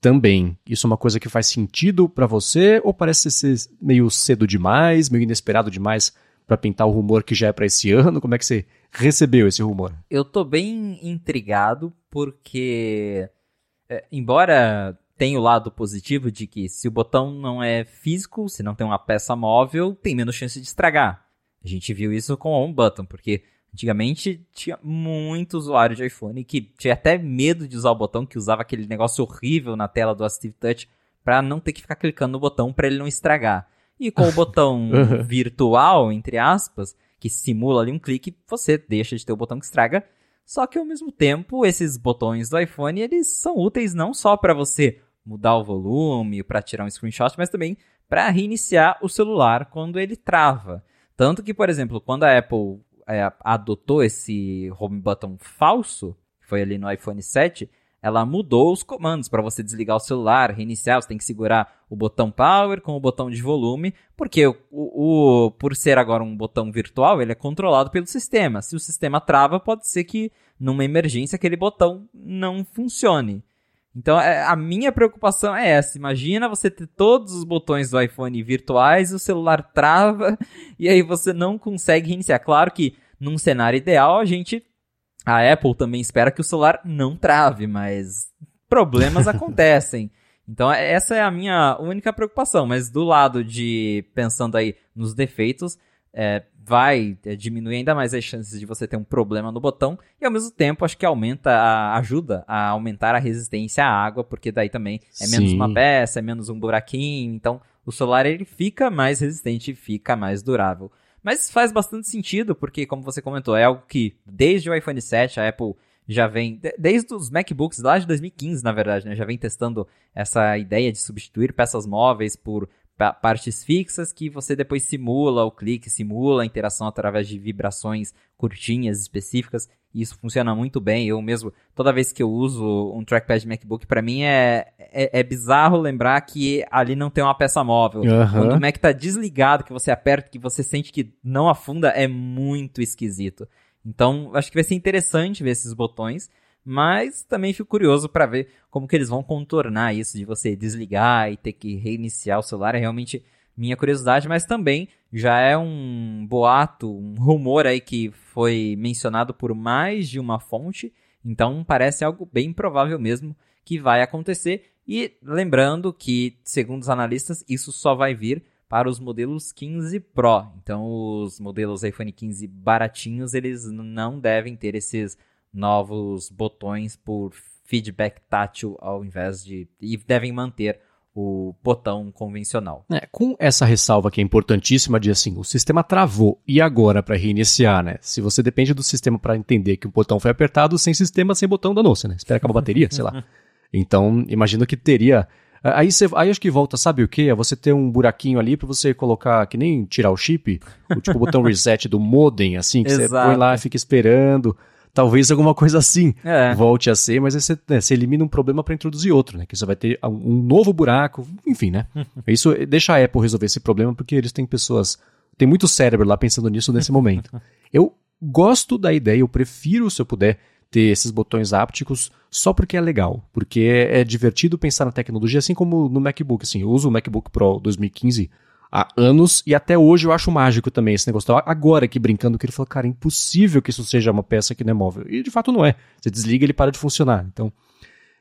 também. Isso é uma coisa que faz sentido para você ou parece ser meio cedo demais, meio inesperado demais para pintar o rumor que já é para esse ano? Como é que você recebeu esse rumor? Eu tô bem intrigado porque, é, embora tenha o lado positivo de que se o botão não é físico, se não tem uma peça móvel, tem menos chance de estragar. A gente viu isso com o Home Button, porque antigamente tinha muito usuário de iPhone que tinha até medo de usar o botão, que usava aquele negócio horrível na tela do Assistive Touch para não ter que ficar clicando no botão para ele não estragar. E com o botão virtual, entre aspas, que simula ali um clique, você deixa de ter o botão que estraga. Só que ao mesmo tempo, esses botões do iPhone, eles são úteis não só para você mudar o volume, para tirar um screenshot, mas também para reiniciar o celular quando ele trava. Tanto que, por exemplo, quando a Apple é, adotou esse home button falso, que foi ali no iPhone 7, ela mudou os comandos para você desligar o celular, reiniciar, você tem que segurar o botão power com o botão de volume, porque o, o, por ser agora um botão virtual, ele é controlado pelo sistema. Se o sistema trava, pode ser que numa emergência aquele botão não funcione. Então, é, a minha preocupação é essa. Imagina você ter todos os botões do iPhone virtuais, o celular trava e aí você não consegue reiniciar. Claro que num cenário ideal a gente a Apple também espera que o celular não trave, mas problemas acontecem. Então é, essa é a minha única preocupação, mas do lado de pensando aí nos defeitos, é, vai é, diminuir ainda mais as chances de você ter um problema no botão e ao mesmo tempo acho que aumenta a, ajuda a aumentar a resistência à água, porque daí também é menos Sim. uma peça, é menos um buraquinho, então o celular ele fica mais resistente, fica mais durável. Mas faz bastante sentido, porque como você comentou, é algo que desde o iPhone 7 a Apple já vem, de- desde os MacBooks lá de 2015, na verdade, né, já vem testando essa ideia de substituir peças móveis por pa- partes fixas que você depois simula o clique, simula a interação através de vibrações curtinhas específicas. E isso funciona muito bem. Eu mesmo, toda vez que eu uso um trackpad de MacBook, pra mim é, é, é bizarro lembrar que ali não tem uma peça móvel. Aham. Quando o Mac tá desligado, que você aperta, que você sente que não afunda, é muito esquisito. Então, acho que vai ser interessante ver esses botões, mas também fico curioso para ver como que eles vão contornar isso de você desligar e ter que reiniciar o celular. É realmente minha curiosidade, mas também já é um boato, um rumor aí que foi mencionado por mais de uma fonte, então parece algo bem provável mesmo que vai acontecer. E lembrando que, segundo os analistas, isso só vai vir para os modelos 15 Pro. Então, os modelos iPhone 15 baratinhos, eles não devem ter esses novos botões por feedback tátil ao invés de. e devem manter o botão convencional. É, com essa ressalva que é importantíssima de assim, o sistema travou e agora para reiniciar, né? Se você depende do sistema para entender que o botão foi apertado, sem sistema, sem botão danou-se, né? Espera acabar a bateria, sei lá. Então, imagino que teria Aí, você, aí acho que volta, sabe o que? É você ter um buraquinho ali para você colocar, que nem tirar o chip, o tipo botão reset do modem, assim, que você põe lá e fica esperando. Talvez alguma coisa assim É. volte a ser, mas aí você, né, você elimina um problema para introduzir outro, né? Que você vai ter um novo buraco, enfim, né? Isso deixa a Apple resolver esse problema porque eles têm pessoas, tem muito cérebro lá pensando nisso nesse momento. Eu gosto da ideia, eu prefiro, se eu puder, ter esses botões ápticos só porque é legal, porque é, é divertido pensar na tecnologia, assim como no MacBook, assim, eu uso o MacBook Pro 2015 há anos e até hoje eu acho mágico também esse negócio. Agora que brincando que ele falou, cara, é impossível que isso seja uma peça que não é móvel. E de fato não é. Você desliga ele para de funcionar. Então,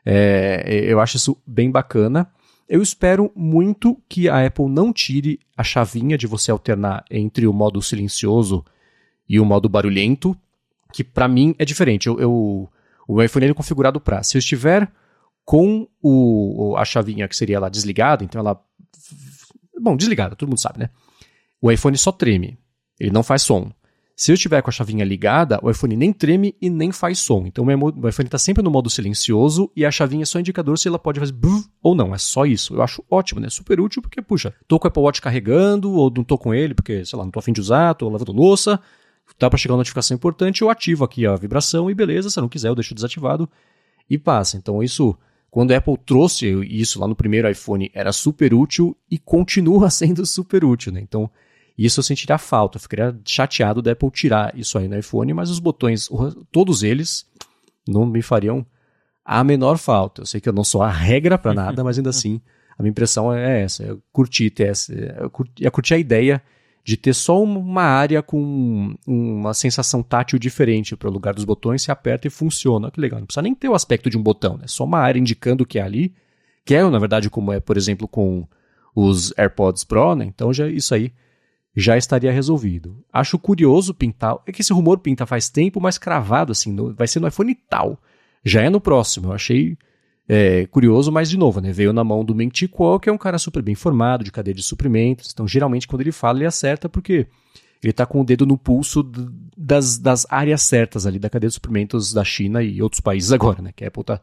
é, eu acho isso bem bacana. Eu espero muito que a Apple não tire a chavinha de você alternar entre o modo silencioso e o modo barulhento, que para mim é diferente. Eu, eu- o iPhone é configurado para, se eu estiver com o- a chavinha que seria lá desligada, então ela. Bom, desligada, todo mundo sabe, né? O iPhone só treme, ele não faz som. Se eu estiver com a chavinha ligada, o iPhone nem treme e nem faz som. Então o iPhone está sempre no modo silencioso e a chavinha é só indicador se ela pode fazer ou não. É só isso. Eu acho ótimo, né? Super útil porque, puxa, tô com o Apple Watch carregando ou não tô com ele porque, sei lá, não tô afim de usar, tô lavando louça, dá para chegar uma notificação importante, eu ativo aqui a vibração e beleza, se não quiser eu deixo desativado e passa. Então isso, quando a Apple trouxe isso lá no primeiro iPhone, era super útil e continua sendo super útil, né? Então isso eu sentiria falta, eu ficaria chateado da Apple tirar isso aí no iPhone, mas os botões, todos eles, não me fariam a menor falta. Eu sei que eu não sou a regra para nada, mas ainda assim, a minha impressão é essa. Eu curti ter essa, eu curti, eu curti a ideia de ter só uma área com uma sensação tátil diferente para o lugar dos botões, se aperta e funciona. Que legal, não precisa nem ter o aspecto de um botão, né? Só uma área indicando o que é ali, que é, na verdade, como é, por exemplo, com os AirPods Pro, né? Então já isso aí já estaria resolvido. Acho curioso pintar. É que esse rumor pinta faz tempo, mas cravado assim, no- vai ser no iPhone tal. Já é no próximo. Eu achei é, curioso, mas de novo, né? Veio na mão do Chi Kuo, que é um cara super bem formado, de cadeia de suprimentos. Então, geralmente, quando ele fala, ele acerta, porque ele tá com o dedo no pulso das, das áreas certas ali da cadeia de suprimentos da China e outros países agora, né? Que a Apple tá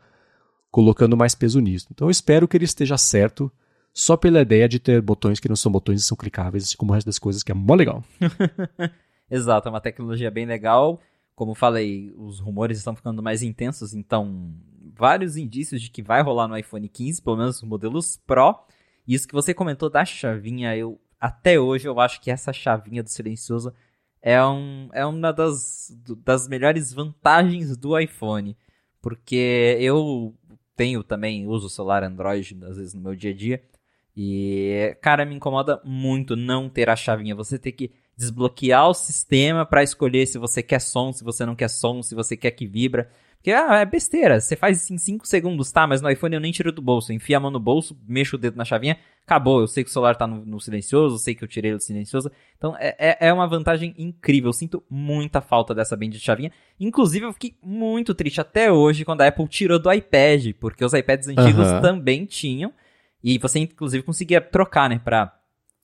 colocando mais peso nisso. Então, eu espero que ele esteja certo. Só pela ideia de ter botões que não são botões e são clicáveis, assim como o resto das coisas, que é mó legal. Exato, é uma tecnologia bem legal. Como falei, os rumores estão ficando mais intensos, então vários indícios de que vai rolar no iPhone 15, pelo menos os modelos Pro. E isso que você comentou da chavinha, eu até hoje eu acho que essa chavinha do silencioso é, um, é uma das, das melhores vantagens do iPhone. Porque eu tenho também, uso o celular Android às vezes no meu dia a dia. E, cara, me incomoda muito não ter a chavinha. Você ter que desbloquear o sistema para escolher se você quer som, se você não quer som, se você quer que vibra. Porque ah, é besteira, você faz isso em 5 segundos, tá? Mas no iPhone eu nem tiro do bolso. Enfia a mão no bolso, mexo o dedo na chavinha, acabou. Eu sei que o celular tá no, no silencioso, eu sei que eu tirei do silencioso. Então é, é, é uma vantagem incrível. Eu sinto muita falta dessa bend de chavinha. Inclusive, eu fiquei muito triste até hoje quando a Apple tirou do iPad, porque os iPads antigos uhum. também tinham. E você, inclusive, conseguia trocar, né? Pra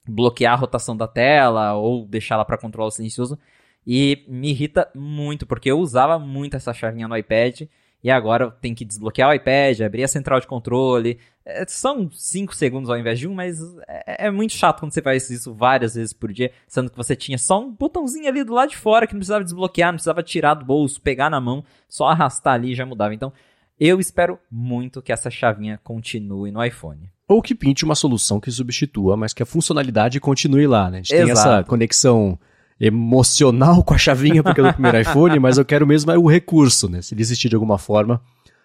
bloquear a rotação da tela ou deixá-la para controlar o silencioso. E me irrita muito, porque eu usava muito essa chavinha no iPad. E agora eu tenho que desbloquear o iPad, abrir a central de controle. É, são 5 segundos ao invés de um, mas é, é, muito chato quando você faz isso várias vezes por dia, sendo que você tinha só um botãozinho ali do lado de fora que não precisava desbloquear, não precisava tirar do bolso, pegar na mão, só arrastar ali e já mudava. Então, eu espero muito que essa chavinha continue no iPhone. Ou que pinte uma solução que substitua, mas que a funcionalidade continue lá, né? A gente Exato. tem essa conexão emocional com a chavinha, porque é do primeiro iPhone, mas eu quero mesmo é o recurso, né? Se ele existir de alguma forma,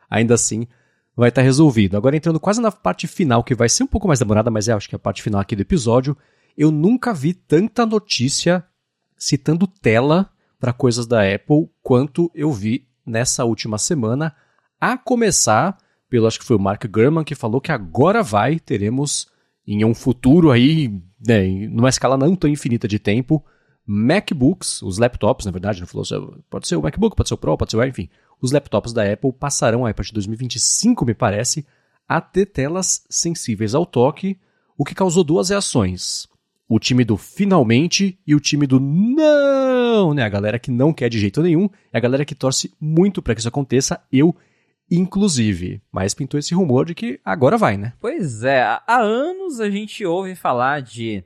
ainda assim vai estar tá resolvido. Agora entrando quase na parte final, que vai ser um pouco mais demorada, mas é acho que é a parte final aqui do episódio, eu nunca vi tanta notícia citando tela para coisas da Apple quanto eu vi nessa última semana, a começar pelo acho que foi o Mark Gurman que falou que agora vai, teremos em um futuro aí, né, numa escala não tão infinita de tempo, MacBooks, os laptops, na verdade, não falou, pode ser o MacBook, pode ser o Pro, pode ser o enfim, os laptops da Apple passarão a partir de 2025, me parece, a ter telas sensíveis ao toque, o que causou duas reações. O time do finalmente e o time do não, né? A galera que não quer de jeito nenhum, é a galera que torce muito para que isso aconteça, eu inclusive. Mas pintou esse rumor de que agora vai, né? Pois é, há anos a gente ouve falar de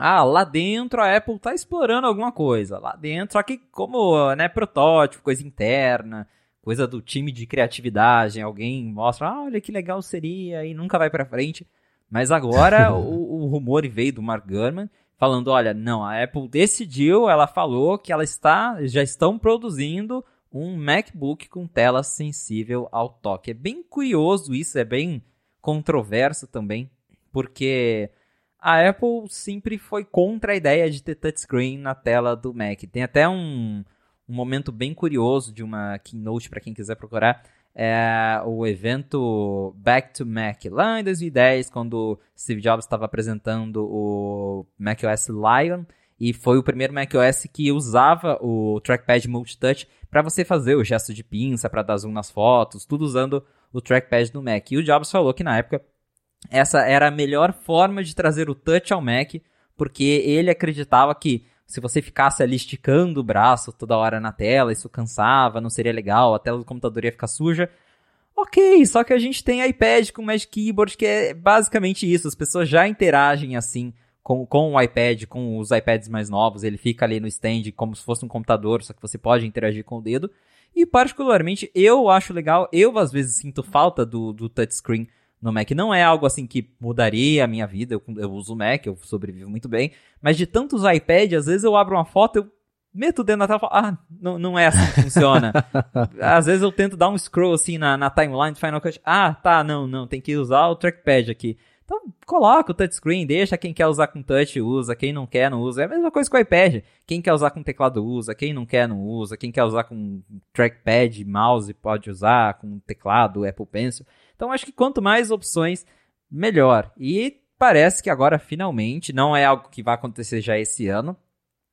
ah, lá dentro a Apple tá explorando alguma coisa. Lá dentro, só que como, né, protótipo, coisa interna, coisa do time de criatividade, alguém mostra, ah, olha que legal seria e nunca vai para frente. Mas agora o, o, rumor veio do Mark Gurman falando, olha, não, a Apple decidiu, ela falou que ela está, já estão produzindo um MacBook com tela sensível ao toque. É bem curioso isso, é bem controverso também, porque a Apple sempre foi contra a ideia de ter touchscreen na tela do Mac. Tem até um, um momento bem curioso de uma keynote para quem quiser procurar. É o evento Back to Mac, lá em 2010, quando Steve Jobs estava apresentando o macOS Lion, e foi o primeiro macOS que usava o trackpad multitouch para você fazer o gesto de pinça, para dar zoom nas fotos, tudo usando o trackpad do Mac. E o Jobs falou que na época essa era a melhor forma de trazer o touch ao Mac, porque ele acreditava que se você ficasse ali esticando o braço toda hora na tela, isso cansava, não seria legal, a tela do computador ia ficar suja. Ok, só que a gente tem iPad com Magic Keyboard, que é basicamente isso. As pessoas já interagem assim com, com o iPad, com os iPads mais novos. Ele fica ali no stand como se fosse um computador, só que você pode interagir com o dedo. E particularmente eu acho legal, eu às vezes sinto falta do, do touchscreen no Mac. Não é algo assim que mudaria a minha vida. Eu, eu uso o Mac, eu sobrevivo muito bem. Mas de tantos iPads, às vezes eu abro uma foto, eu meto o dedo na tela e falo, ah, não, não é assim que funciona. às vezes eu tento dar um scroll assim na, na timeline do Final Cut. Ah, tá, não, não, tem que usar o trackpad aqui. Então, coloca o touchscreen, deixa quem quer usar com touch usa, quem não quer não usa. É a mesma coisa com o iPad. Quem quer usar com teclado usa, quem não quer não usa, quem quer usar com trackpad, mouse pode usar, com teclado, Apple Pencil. Então acho que quanto mais opções, melhor. E parece que agora finalmente, não é algo que vai acontecer já esse ano.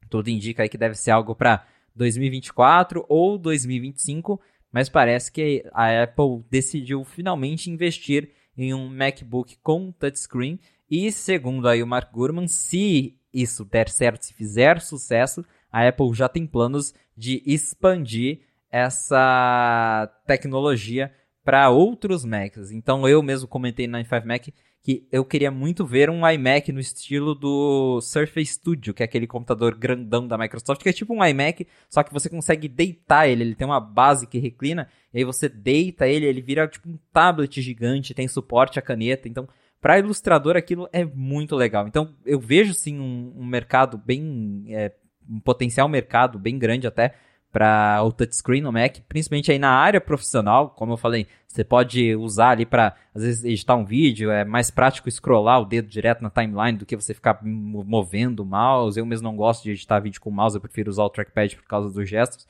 Tudo indica aí que deve ser algo para 2024 ou 2025, mas parece que a Apple decidiu finalmente investir em um MacBook com touchscreen e segundo aí o Mark Gurman, se isso der certo, se fizer sucesso, a Apple já tem planos de expandir essa tecnologia para outros Macs. Então eu mesmo comentei na i5 Mac que eu queria muito ver um iMac no estilo do Surface Studio, que é aquele computador grandão da Microsoft, que é tipo um iMac, só que você consegue deitar ele, ele tem uma base que reclina, e aí você deita ele, ele vira tipo um tablet gigante, tem suporte à caneta, então para ilustrador aquilo é muito legal. Então eu vejo sim um, um mercado bem, é, um potencial mercado bem grande até para o touchscreen no Mac, principalmente aí na área profissional, como eu falei, você pode usar ali para às vezes editar um vídeo, é mais prático scrollar o dedo direto na timeline do que você ficar movendo o mouse. Eu mesmo não gosto de editar vídeo com o mouse, eu prefiro usar o trackpad por causa dos gestos.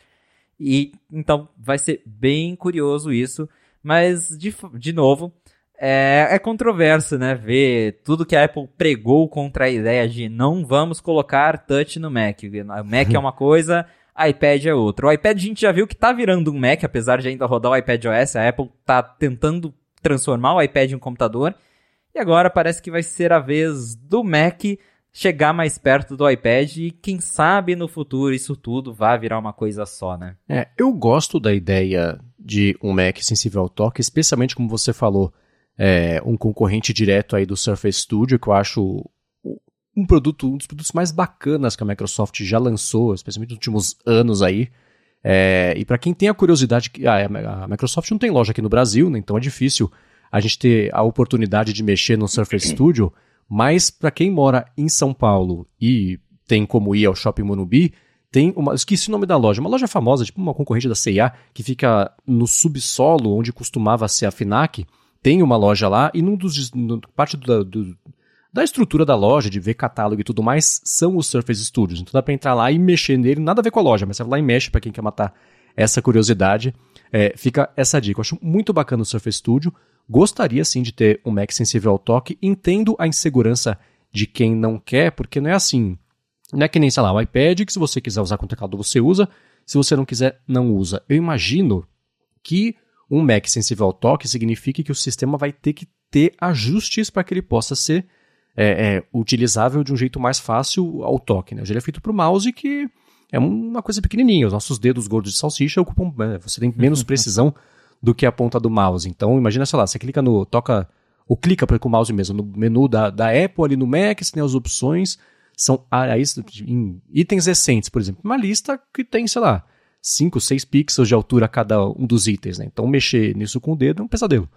E então vai ser bem curioso isso, mas de, de novo, é, é controverso, né? Ver tudo que a Apple pregou contra a ideia de não vamos colocar touch no Mac. O Mac é uma coisa, iPad é outra. O iPad a gente já viu que tá virando um Mac, apesar de ainda rodar o iPad OS, a Apple tá tentando transformar o iPad em um computador. E agora parece que vai ser a vez do Mac chegar mais perto do iPad e quem sabe no futuro isso tudo vai virar uma coisa só, né? É, eu gosto da ideia de um Mac sensível ao toque, especialmente como você falou, é, um concorrente direto aí do Surface Studio, que eu acho um produto, um dos produtos mais bacanas que a Microsoft já lançou, especialmente nos últimos anos aí. É, e para quem tem a curiosidade, ah, a Microsoft não tem loja aqui no Brasil, né, então é difícil a gente ter a oportunidade de mexer no Surface Studio, mas para quem mora em São Paulo e tem como ir ao Shopping Monubi, tem uma, esqueci o nome da loja, uma loja famosa, tipo uma concorrente da C&A, que fica no subsolo onde costumava ser a FINAC, tem uma loja lá e num dos no, parte do, do, da estrutura da loja, de ver catálogo e tudo mais, são os Surface Studios. Então dá para entrar lá e mexer nele, nada a ver com a loja, mas você vai lá e mexe para quem quer matar essa curiosidade. É, fica essa dica. Eu acho muito bacana o Surface Studio. Gostaria sim de ter um Mac sensível ao toque. Entendo a insegurança de quem não quer, porque não é assim. Não é que nem, sei lá, o iPad, que se você quiser usar com teclado você usa, se você não quiser, não usa. Eu imagino que um Mac sensível ao toque signifique que o sistema vai ter que ter ajustes para que ele possa ser é, é, utilizável de um jeito mais fácil ao toque. Né? Ele é feito para o mouse que é uma coisa pequenininha. Os nossos dedos gordos de salsicha ocupam. Né? Você tem menos precisão do que a ponta do mouse. Então, imagina, sei lá, você clica no. toca. ou clica com o mouse mesmo no menu da, da Apple ali no Mac, você tem as opções. São em itens recentes, por exemplo. Uma lista que tem, sei lá, 5, 6 pixels de altura cada um dos itens. Né? Então, mexer nisso com o dedo é um pesadelo.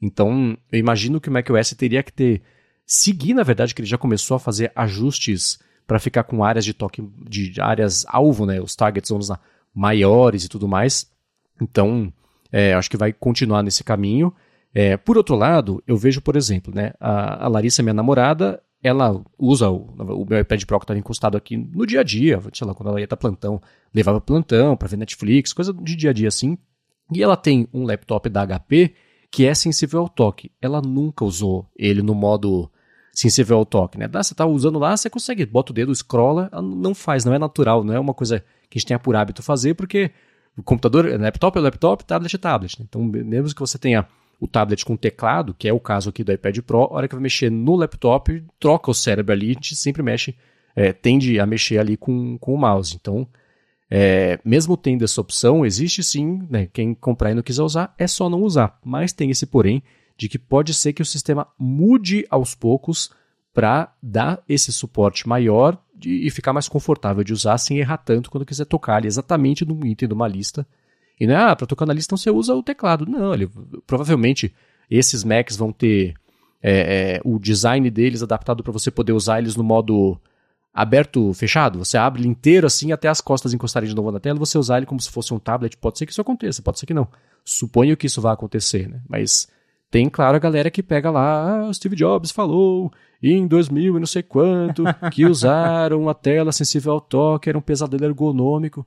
Então, eu imagino que o macOS teria que ter seguir, na verdade, que ele já começou a fazer ajustes para ficar com áreas de toque, de áreas alvo, né, os target zones lá, maiores e tudo mais. Então, é, acho que vai continuar nesse caminho. É, por outro lado, eu vejo, por exemplo, né, a, a Larissa, minha namorada, ela usa o, o meu iPad Pro que estava encostado aqui no dia a dia, sei lá, quando ela ia estar plantão, levava plantão para ver Netflix, coisa de dia a dia assim. E ela tem um laptop da HP que é sensível ao toque. Ela nunca usou ele no modo sensível ao toque, né? Dá, você tá usando lá, você consegue, bota o dedo, scrolla, não faz, não é natural, não é uma coisa que a gente tenha por hábito fazer, porque o computador, laptop é laptop, tablet é tablet. Né? Então, mesmo que você tenha o tablet com teclado, que é o caso aqui do iPad Pro, a hora que vai mexer no laptop, troca o cérebro ali, a gente sempre mexe, é, tende a mexer ali com, com o mouse. Então, é, mesmo tendo essa opção, existe sim, né, quem comprar e não quiser usar, é só não usar. Mas tem esse porém, de que pode ser que o sistema mude aos poucos para dar esse suporte maior de, e ficar mais confortável de usar sem errar tanto quando quiser tocar ali exatamente no item de uma lista. E não é, ah, para tocar na lista então você usa o teclado. Não, ele, provavelmente esses Macs vão ter é, é, o design deles adaptado para você poder usar eles no modo aberto, fechado. Você abre ele inteiro assim até as costas encostarem de novo na tela, você usar ele como se fosse um tablet. Pode ser que isso aconteça, pode ser que não. Suponho que isso vai acontecer, né? Mas tem, claro, a galera que pega lá, ah, Steve Jobs falou em 2000 e não sei quanto que usaram a tela sensível ao toque, era um pesadelo ergonômico.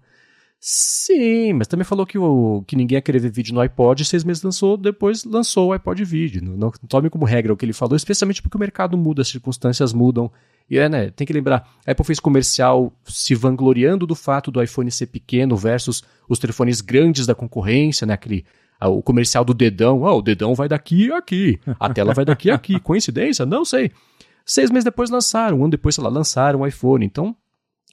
Sim, mas também falou que, o, que ninguém ia querer ver vídeo no iPod, seis meses lançou, depois lançou o iPod vídeo. Não, não, tome como regra o que ele falou, especialmente porque o mercado muda, as circunstâncias mudam. E é, né, tem que lembrar, a Apple fez comercial se vangloriando do fato do iPhone ser pequeno versus os telefones grandes da concorrência, né, aquele o comercial do dedão, ah, o dedão vai daqui a aqui, a tela vai daqui a aqui. Coincidência? Não sei. Seis meses depois lançaram, um ano depois, sei lá, lançaram o iPhone. Então,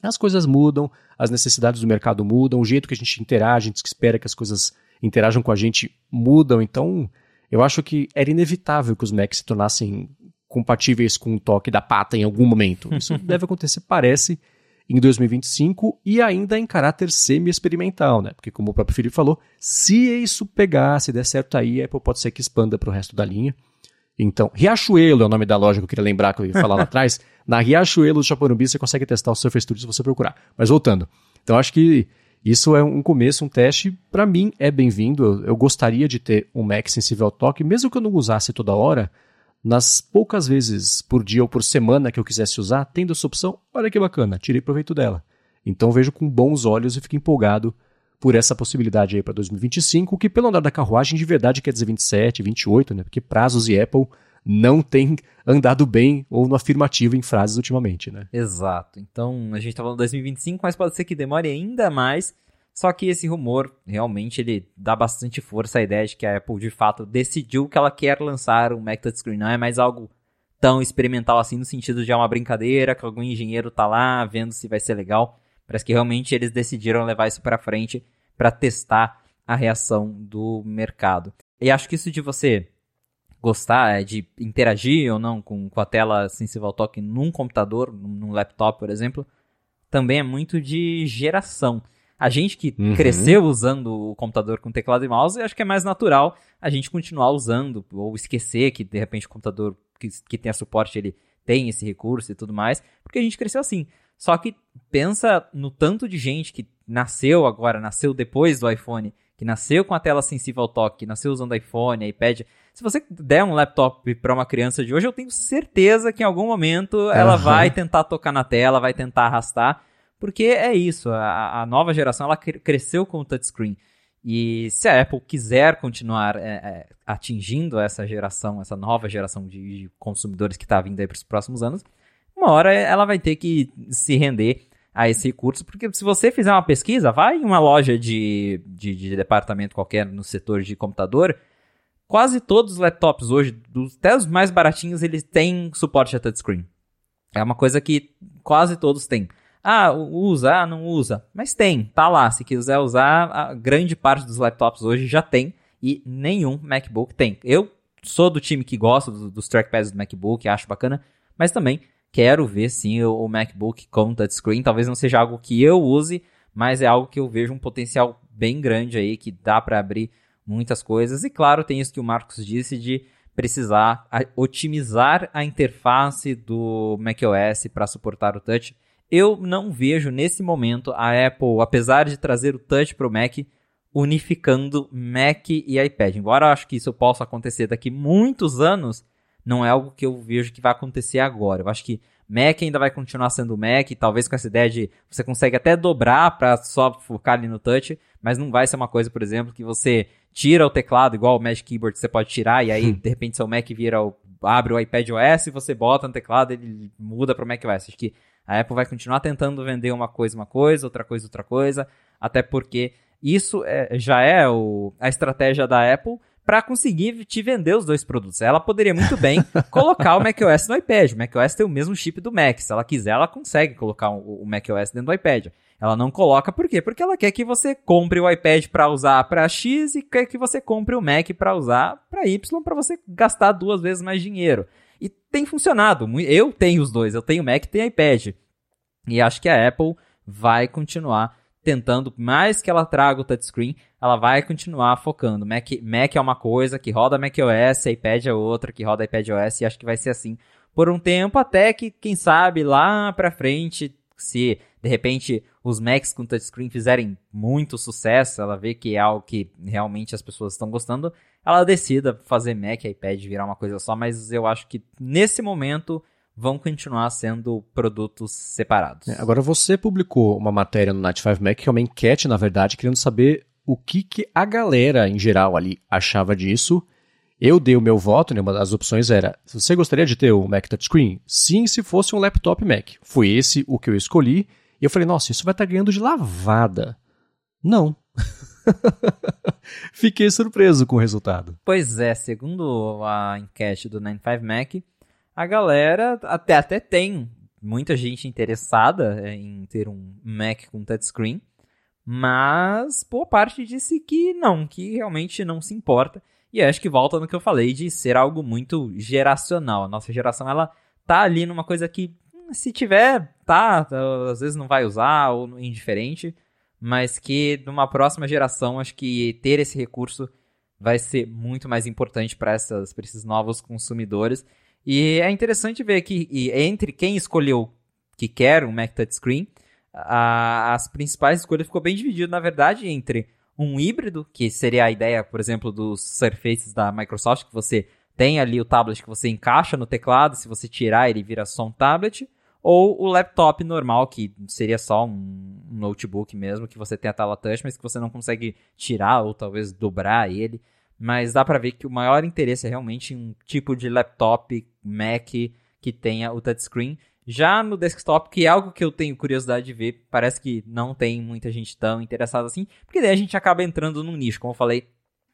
as coisas mudam, as necessidades do mercado mudam, o jeito que a gente interage, a gente espera que as coisas interajam com a gente mudam. Então, eu acho que era inevitável que os Macs se tornassem compatíveis com o toque da pata em algum momento. Isso deve acontecer, parece, em 2025 e ainda em caráter semi-experimental, né? Porque como o próprio Felipe falou, se isso pegar, se der certo aí, a Apple pode ser que expanda para o resto da linha. Então, Riachuelo é o nome da loja que eu queria lembrar que eu ia falar lá atrás. Na Riachuelo do Chaporumbi você consegue testar o Surface Studio se você procurar. Mas voltando. Então, acho que Isso é um começo, um teste, para mim é bem-vindo. Eu, eu, gostaria de ter um Mac sensível ao toque, mesmo que eu não usasse toda hora, nas poucas vezes por dia ou por semana que eu quisesse usar, tendo essa opção, olha que bacana, tirei proveito dela. Então vejo com bons olhos e fico empolgado por essa possibilidade aí para 2025, que pelo andar da carruagem de verdade quer dizer 27, 28, né? Porque prazos e Apple não tem andado bem ou no afirmativo em frases ultimamente, né? Exato. Então, a gente tá falando 2025, mas pode ser que demore ainda mais. Só que esse rumor, realmente, ele dá bastante força à ideia de que a Apple, de fato, decidiu que ela quer lançar um Mac Touchscreen. Não é mais algo tão experimental assim, no sentido de é uma brincadeira, que algum engenheiro tá lá vendo se vai ser legal. Parece que realmente eles decidiram levar isso para frente para testar a reação do mercado. E acho que isso de você gostar, é de interagir ou não com, com a tela sensível ao toque num computador, num laptop, por exemplo, também é muito de geração. A gente que uhum. cresceu usando o computador com teclado e mouse, acho que é mais natural a gente continuar usando, ou esquecer que de repente o computador que, que tenha suporte ele tem esse recurso e tudo mais, porque a gente cresceu assim. Só que pensa no tanto de gente que nasceu agora, nasceu depois do iPhone, que nasceu com a tela sensível ao toque, que nasceu usando iPhone, iPad, se você der um laptop para uma criança de hoje, eu tenho certeza que em algum momento ela uhum. vai tentar tocar na tela, vai tentar arrastar, porque é isso, a, a nova geração ela cresceu com o touchscreen. E se a Apple quiser continuar é, é, atingindo essa geração, essa nova geração de, de consumidores que está vindo aí para os próximos anos, uma hora ela vai ter que se render a esse recurso, porque se você fizer uma pesquisa, vai em uma loja de, de, de departamento qualquer no setor de computador, quase todos os laptops hoje, até os mais baratinhos, eles têm suporte a touchscreen. É uma coisa que quase todos têm. Ah, usa, ah, não usa. Mas tem, tá lá. Se quiser usar, a grande parte dos laptops hoje já tem e nenhum MacBook tem. Eu sou do time que gosta dos trackpads do MacBook, acho bacana, mas também quero ver sim o, MacBook com touchscreen. Talvez não seja algo que eu use, mas é algo que eu vejo um potencial bem grande aí que dá para abrir muitas coisas. E claro, tem isso que o Marcos disse de precisar otimizar a interface do macOS para suportar o touch. Eu não vejo nesse momento a Apple, apesar de trazer o touch para o Mac, unificando Mac e iPad. Embora eu acho que isso possa acontecer daqui muitos anos, não é algo que eu vejo que vai acontecer agora. Eu acho que Mac ainda vai continuar sendo Mac, talvez com essa ideia de você consegue até dobrar para só focar ali no touch, mas não vai ser uma coisa, por exemplo, que você tira o teclado, igual o Magic Keyboard você pode tirar, e aí, de repente, seu Mac vira o, abre o iPad OS, você bota no teclado, ele muda para o Mac OS. Acho que a Apple vai continuar tentando vender uma coisa, uma coisa, outra coisa, outra coisa, até porque isso é, já é o, a estratégia da Apple para conseguir te vender os dois produtos. Ela poderia muito bem colocar o macOS no iPad. O macOS tem o mesmo chip do Mac. Se ela quiser, ela consegue colocar o, o macOS dentro do iPad. Ela não coloca por quê? Porque ela quer que você compre o iPad para usar para X e quer que você compre o Mac para usar para Y para você gastar duas vezes mais dinheiro. Tem funcionado. Eu tenho os dois, eu tenho Mac e tenho iPad. E acho que a Apple vai continuar tentando, mais que ela traga o touchscreen, ela vai continuar focando. Mac, Mac é uma coisa que roda macOS, iPad é outra que roda iPadOS e acho que vai ser assim por um tempo até que, quem sabe, lá para frente, se de repente os Macs com touchscreen fizerem muito sucesso, ela vê que é algo que realmente as pessoas estão gostando, ela decida fazer Mac iPad virar uma coisa só, mas eu acho que nesse momento vão continuar sendo produtos separados. É, agora você publicou uma matéria no Night 5 Mac, que é uma enquete, na verdade, querendo saber o que, que a galera em geral ali achava disso. Eu dei o meu voto, né, uma das opções era: você gostaria de ter o Mac Touchscreen? Sim, se fosse um laptop Mac. Foi esse o que eu escolhi. E eu falei, nossa, isso vai estar tá ganhando de lavada. Não. Fiquei surpreso com o resultado. Pois é, segundo a enquete do 95 Mac, a galera até, até tem muita gente interessada em ter um Mac com touchscreen, mas boa parte disse que não, que realmente não se importa. E acho que volta no que eu falei de ser algo muito geracional. A nossa geração ela tá ali numa coisa que se tiver, tá, às vezes não vai usar ou indiferente, mas que numa próxima geração acho que ter esse recurso vai ser muito mais importante para esses novos consumidores. E é interessante ver que entre quem escolheu que quer um Mac Touchscreen, a, as principais escolhas ficou bem dividido, na verdade, entre um híbrido, que seria a ideia, por exemplo, dos Surfaces da Microsoft, que você tem ali o tablet que você encaixa no teclado, se você tirar ele vira só um tablet, ou o laptop normal, que seria só um notebook mesmo, que você tem a tela touch, mas que você não consegue tirar ou talvez dobrar ele. Mas dá para ver que o maior interesse é realmente um tipo de laptop Mac que tenha o touchscreen. Já no desktop, que é algo que eu tenho curiosidade de ver, parece que não tem muita gente tão interessada assim, porque daí a gente acaba entrando num nicho. Como eu falei,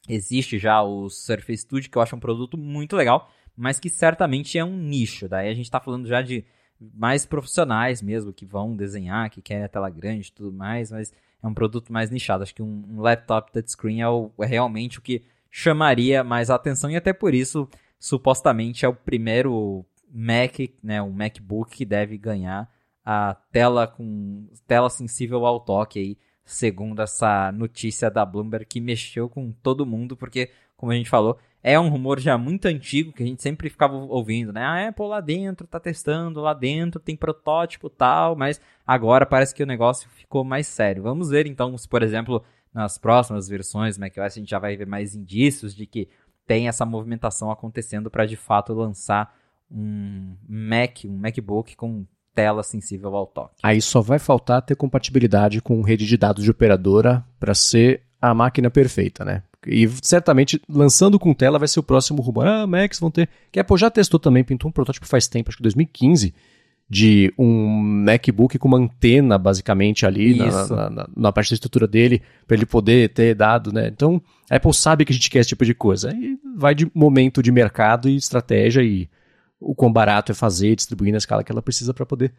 existe já o Surface Studio, que eu acho um produto muito legal, mas que certamente é um nicho. Daí a gente está falando já de mais profissionais mesmo, que vão desenhar, que querem a tela grande e tudo mais, mas é um produto mais nichado. Acho que um, um laptop touchscreen é, o, é realmente o que chamaria mais atenção e até por isso, supostamente, é o primeiro Mac, né, um MacBook que deve ganhar a tela com tela sensível ao toque aí, segundo essa notícia da Bloomberg que mexeu com todo mundo, porque como a gente falou, é um rumor já muito antigo que a gente sempre ficava ouvindo, né? A Apple lá dentro tá testando, lá dentro tem protótipo tal, mas agora parece que o negócio ficou mais sério. Vamos ver então se, por exemplo, nas próximas versões do macOS a gente já vai ver mais indícios de que tem essa movimentação acontecendo para de fato lançar um Mac, um MacBook com tela sensível ao toque. Aí só vai faltar ter compatibilidade com rede de dados de operadora para ser a máquina perfeita, né? E certamente, lançando com tela, vai ser o próximo rumor. Ah, Macs vão ter. Que a Apple já testou também, pintou um protótipo faz tempo, acho que 2015, de um MacBook com uma antena, basicamente, ali na, na, na, na, parte da estrutura dele, para ele poder ter dado, né? Então, a Apple sabe que a gente quer esse tipo de coisa. E vai de momento de mercado e estratégia e o quão barato é fazer, distribuir na escala que ela precisa para poder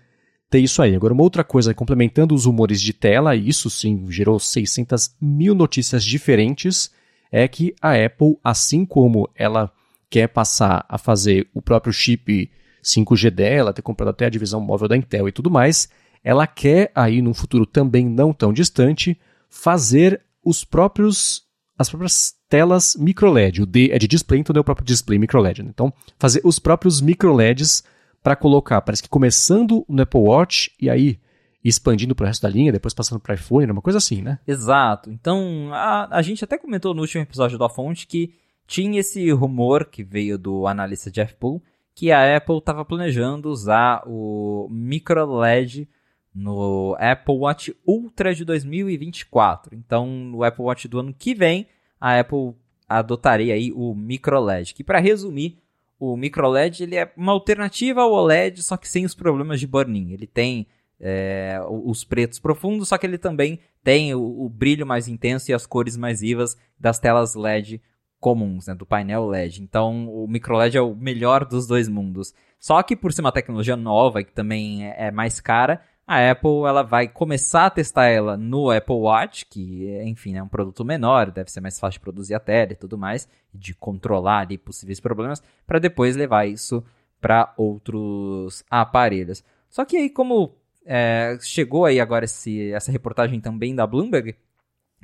ter isso aí. Agora, uma outra coisa, complementando os rumores de tela, isso sim gerou 600 mil notícias diferentes é que a Apple, assim como ela quer passar a fazer o próprio chip 5G dela, ter comprado até a divisão móvel da Intel e tudo mais, ela quer aí num futuro também não tão distante fazer os próprios as próprias telas microLED. O D é de display, então é o próprio display microLED. Né? Então, fazer os próprios microLEDs para colocar, parece que começando no Apple Watch e aí expandindo para o resto da linha, depois passando para iPhone, uma coisa assim, né? Exato. Então, a, a gente até comentou no último episódio da Fonte que tinha esse rumor que veio do analista Jeff Poole que a Apple estava planejando usar o micro LED no Apple Watch Ultra de 2024. Então, no Apple Watch do ano que vem, a Apple adotaria aí o micro LED, que para resumir, o micro LED ele é uma alternativa ao OLED, só que sem os problemas de burn-in. Ele tem é, os pretos profundos, só que ele também tem o, o, brilho mais intenso e as cores mais vivas das telas LED comuns, né, do painel LED. Então, o microLED é o melhor dos dois mundos. Só que por ser uma tecnologia nova que também é, é mais cara, a Apple ela vai começar a testar ela no Apple Watch, que enfim é um produto menor, deve ser mais fácil de produzir a tela e tudo mais, de controlar ali possíveis problemas, para depois levar isso para outros aparelhos. Só que aí como é, chegou aí agora esse, essa reportagem também da Bloomberg,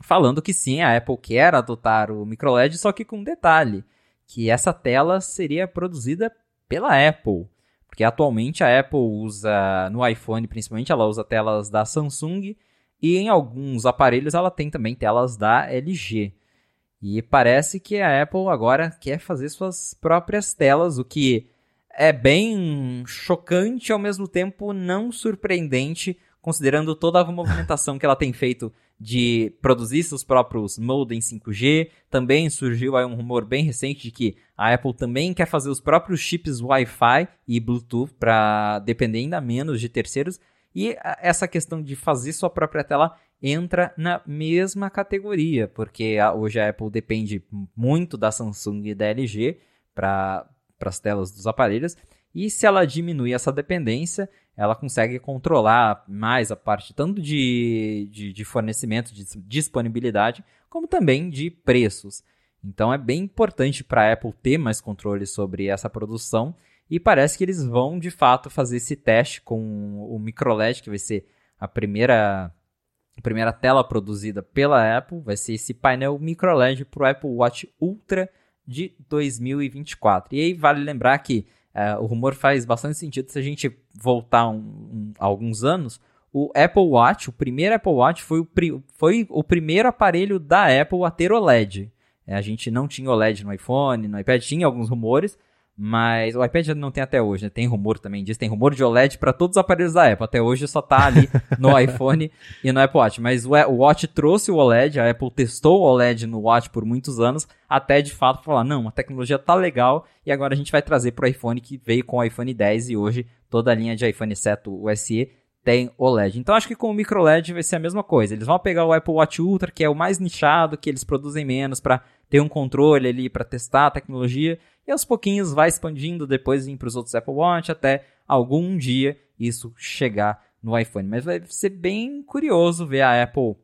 falando que sim, a Apple quer adotar o microLED, só que com um detalhe, que essa tela seria produzida pela Apple. Porque atualmente a Apple usa, no iPhone principalmente, ela usa telas da Samsung e em alguns aparelhos ela tem também telas da LG. E parece que a Apple agora quer fazer suas próprias telas, o que é bem chocante ao mesmo tempo não surpreendente, considerando toda a movimentação que ela tem feito de produzir seus próprios modems 5G. Também surgiu aí um rumor bem recente de que a Apple também quer fazer os próprios chips Wi-Fi e Bluetooth para depender ainda menos de terceiros. E essa questão de fazer sua própria tela entra na mesma categoria, porque hoje a Apple depende muito da Samsung e da LG para para as telas dos aparelhos. E se ela diminui essa dependência, ela consegue controlar mais a parte tanto de, de, de fornecimento, de disponibilidade, como também de preços. Então é bem importante para a Apple ter mais controle sobre essa produção e parece que eles vão de fato fazer esse teste com o microLED, que vai ser a primeira, a primeira tela produzida pela Apple, vai ser esse painel microLED para o Apple Watch Ultra de 2024. E aí vale lembrar que uh, o rumor faz bastante sentido se a gente voltar um, um, alguns anos. o Apple Watch, o primeiro Apple Watch foi o, pri foi o primeiro aparelho da Apple a ter OLED. É, a gente não tinha OLED no iPhone, no iPad tinha alguns rumores, mas o iPad não tem até hoje, né? Tem rumor também disso, tem rumor de OLED para todos os aparelhos da Apple. Até hoje só tá ali no iPhone e no Apple Watch. Mas o Watch trouxe o OLED, a Apple testou o OLED no Watch por muitos anos, até de fato falar, não, a tecnologia tá legal e agora a gente vai trazer pro iPhone que veio com o iPhone 10 e hoje toda a linha de iPhone, exceto o SE, tem OLED. Então acho que com o micro LED vai ser a mesma coisa. Eles vão pegar o Apple Watch Ultra, que é o mais nichado, que eles produzem menos para ter um controle ali para testar a tecnologia e aos pouquinhos vai expandindo depois ir para os outros Apple Watch até algum dia isso chegar no iPhone. Mas vai ser bem curioso ver a Apple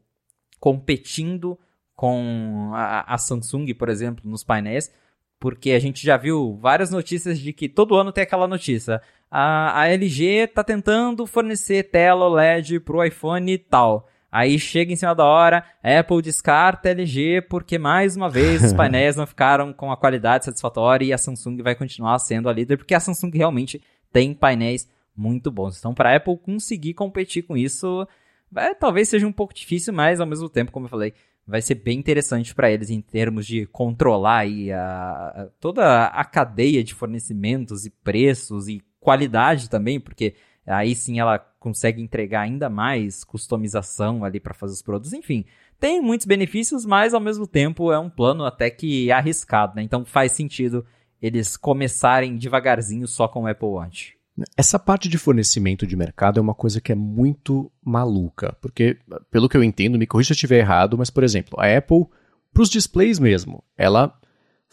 competindo com a, a Samsung, por exemplo, nos painéis, porque a gente já viu várias notícias de que todo ano tem aquela notícia. A, a LG está tentando fornecer tela OLED para o iPhone tal. Aí chega em cima da hora, Apple descarta LG porque mais uma vez os painéis não ficaram com a qualidade satisfatória e a Samsung vai continuar sendo a líder porque a Samsung realmente tem painéis muito bons. Então, para a Apple conseguir competir com isso, vai, talvez seja um pouco difícil, mas ao mesmo tempo, como eu falei, vai ser bem interessante para eles em termos de controlar aí a, a, toda a cadeia de fornecimentos e preços e qualidade também, porque aí sim ela consegue entregar ainda mais customização ali para fazer os produtos. Enfim, tem muitos benefícios, mas ao mesmo tempo é um plano até que arriscado, né? Então faz sentido eles começarem devagarzinho só com o Apple Watch. Essa parte de fornecimento de mercado é uma coisa que é muito maluca, porque, pelo que eu entendo, me corrija se eu estiver errado, mas, por exemplo, a Apple, para os displays mesmo, ela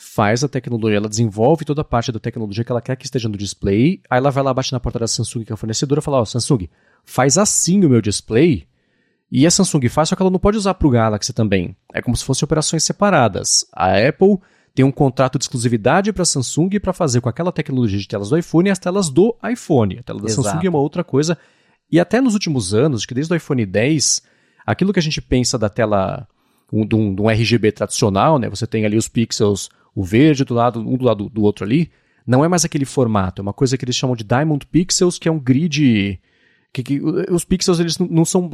faz a tecnologia, ela desenvolve toda a parte da tecnologia que ela quer que esteja no display, aí ela vai lá, bate na porta da Samsung, que é a fornecedora, e fala, ó, oh, Samsung, faz assim o meu display, e a Samsung faz, só que ela não pode usar para o Galaxy também. É como se fossem operações separadas. A Apple tem um contrato de exclusividade para a Samsung para fazer com aquela tecnologia de telas do iPhone as telas do iPhone. A tela da Exato. Samsung é uma outra coisa. E até nos últimos anos, que desde o iPhone 10, aquilo que a gente pensa da tela um, de, um, de um RGB tradicional, né? Você tem ali os pixels o verde do lado, um do lado do outro ali, não é mais aquele formato, é uma coisa que eles chamam de Diamond Pixels, que é um grid. Que, que, os pixels eles não são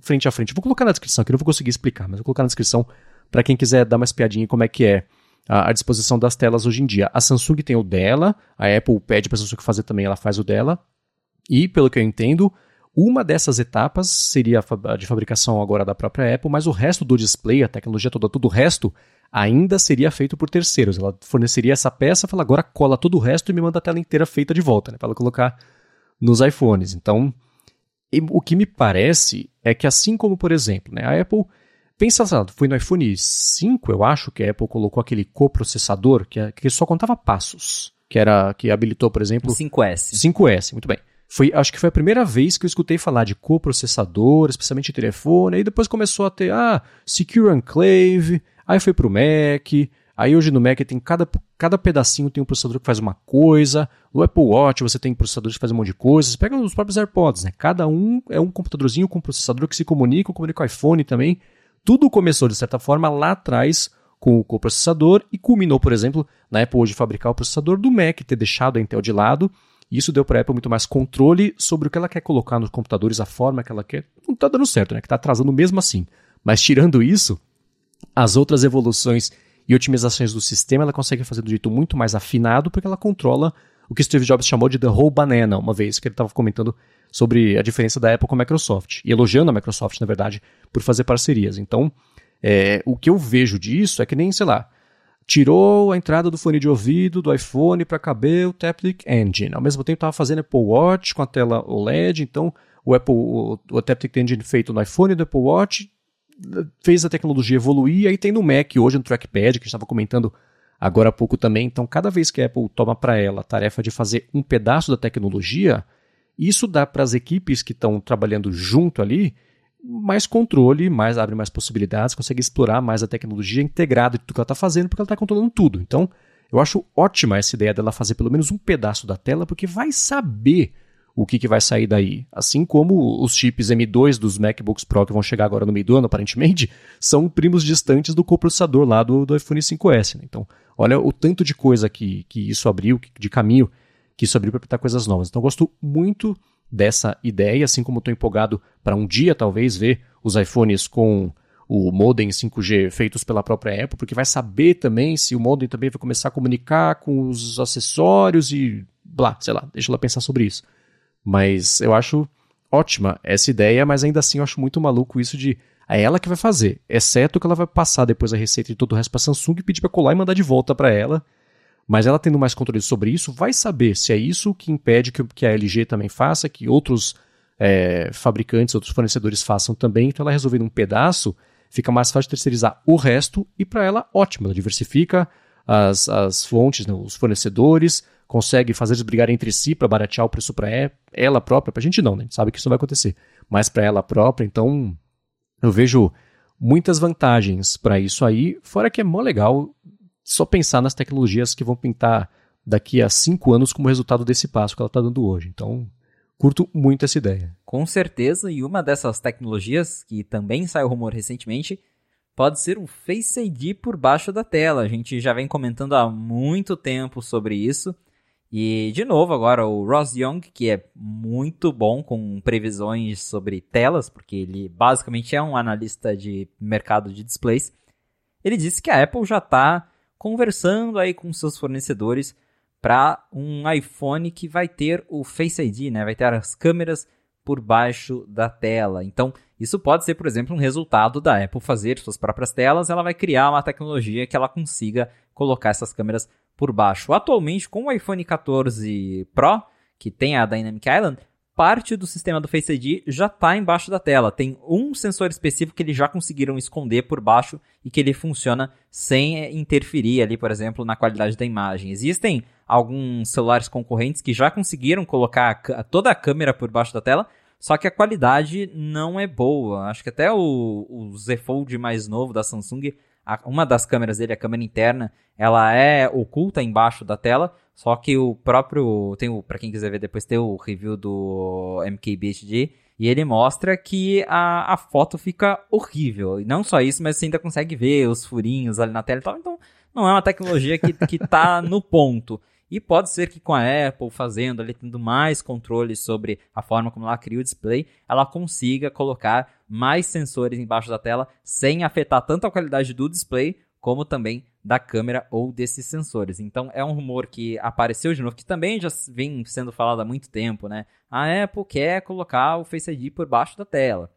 frente a frente. Vou colocar na descrição, que eu não vou conseguir explicar, mas vou colocar na descrição para quem quiser dar uma espiadinha como é que é a, a, disposição das telas hoje em dia. A Samsung tem o dela, a Apple pede para a Samsung fazer também, ela faz o dela. E, pelo que eu entendo, uma dessas etapas seria a de fabricação agora da própria Apple, mas o resto do display, a tecnologia toda, todo o resto, ainda seria feito por terceiros. Ela forneceria essa peça, fala agora cola todo o resto e me manda a tela inteira feita de volta, né, para ela colocar nos iPhones. Então, o que me parece é que assim como, por exemplo, né, a Apple pensa, foi no iPhone 5, eu acho, que a Apple colocou aquele coprocessador que, que só contava passos, que era que habilitou, por exemplo, o 5S. 5S, muito bem. Foi, acho que foi a primeira vez que eu escutei falar de coprocessador, especialmente telefone, aí depois começou a ter, ah, Secure Enclave, Aí foi pro Mac, aí hoje no Mac tem cada, cada pedacinho tem um processador que faz uma coisa, no Apple Watch você tem processadores que fazem um monte de coisas, pega os próprios AirPods, né? Cada um é um computadorzinho com processador que se comunica, comunica com o iPhone também. Tudo começou, de certa forma, lá atrás com o coprocessador e culminou, por exemplo, na Apple hoje fabricar o processador do Mac, ter deixado a Intel de lado. Isso deu para a Apple muito mais controle sobre o que ela quer colocar nos computadores, a forma que ela quer. Não está dando certo, né? Que está atrasando mesmo assim. Mas tirando isso, as outras evoluções e otimizações do sistema ela consegue fazer do jeito muito mais afinado porque ela controla o que Steve Jobs chamou de the whole banana, uma vez que ele estava comentando sobre a diferença da Apple com a Microsoft, e elogiando a Microsoft, na verdade, por fazer parcerias. Então, é, o que eu vejo disso é que nem, sei lá, tirou a entrada do fone de ouvido do iPhone para caber o Taptic Engine. Ao mesmo tempo estava fazendo Apple Watch com a tela OLED, então o Apple o, o Taptic Engine feito no iPhone do Apple Watch fez a tecnologia evoluir, aí tem no Mac hoje no trackpad, que a gente estava comentando agora há pouco também. Então, cada vez que a Apple toma para ela a tarefa de fazer um pedaço da tecnologia, isso dá para as equipes que estão trabalhando junto ali mais controle, mais abre mais possibilidades, consegue explorar mais a tecnologia integrada de tudo que ela está fazendo, porque ela está controlando tudo. Então, eu acho ótima essa ideia dela fazer pelo menos um pedaço da tela, porque vai saber o que, que vai sair daí. Assim como os chips M2 dos MacBooks Pro que vão chegar agora no meio do ano, aparentemente, são primos distantes do coprocessador lá do, do iPhone 5S. Né? Então, olha o tanto de coisa que, que isso abriu, de caminho que isso abriu para apresentar coisas novas. Então, eu gosto muito dessa ideia, assim como estou empolgado para um dia talvez ver os iPhones com o modem 5G feitos pela própria Apple, porque vai saber também se o modem também vai começar a comunicar com os acessórios e blá, sei lá, deixa ela pensar sobre isso. Mas eu acho ótima essa ideia, mas ainda assim eu acho muito maluco isso de é ela que vai fazer, exceto que ela vai passar depois a receita de todo o resto para Samsung e pedir para colar e mandar de volta para ela. Mas ela tendo mais controle sobre isso, vai saber se é isso que impede que, que a LG também faça, que outros é, fabricantes, outros fornecedores façam também. Então ela resolvendo um pedaço, fica mais fácil terceirizar o resto e para ela ótimo, ela diversifica as, as fontes, né, os fornecedores, consegue fazer eles brigarem entre si para baratear o preço para ela própria. Para a gente não, né? A gente sabe que isso não vai acontecer. Mas para ela própria, então eu vejo muitas vantagens para isso aí. Fora que é mó legal só pensar nas tecnologias que vão pintar daqui a cinco anos como resultado desse passo que ela está dando hoje. Então, curto muito essa ideia. Com certeza, e uma dessas tecnologias, que também saiu rumor recentemente, pode ser um Face ID por baixo da tela. A gente já vem comentando há muito tempo sobre isso. E, de novo, agora o Ross Young, que é muito bom com previsões sobre telas, porque ele basicamente é um analista de mercado de displays, ele disse que a Apple já está conversando aí com seus fornecedores para um iPhone que vai ter o Face ID, né? Vai ter as câmeras por baixo da tela. Então, isso pode ser, por exemplo, um resultado da Apple fazer suas próprias telas. Ela vai criar uma tecnologia que ela consiga colocar essas câmeras por baixo. Atualmente, com o iPhone 14 Pro, que tem a Dynamic Island, parte do sistema do Face ID já está embaixo da tela. Tem um sensor específico que eles já conseguiram esconder por baixo e que ele funciona sem interferir ali, por exemplo, na qualidade da imagem. Existem alguns celulares concorrentes que já conseguiram colocar toda a câmera por baixo da tela, só que a qualidade não é boa. Acho que até o, o Z Fold mais novo da Samsung a, uma das câmeras dele, a câmera interna, ela é oculta embaixo da tela, só que o próprio, tem o, para quem quiser ver depois, tem o review do MKBHD, e ele mostra que a, a foto fica horrível. E não só isso, mas você ainda consegue ver os furinhos ali na tela e tal. Então, não é uma tecnologia que, que tá no ponto. E pode ser que com a Apple fazendo ali, tendo mais controle sobre a forma como ela cria o display, ela consiga colocar mais sensores embaixo da tela sem afetar tanto a qualidade do display como também da câmera ou desses sensores. Então é um rumor que apareceu de novo, que também já vem sendo falado há muito tempo, né? A Apple quer colocar o Face ID por baixo da tela,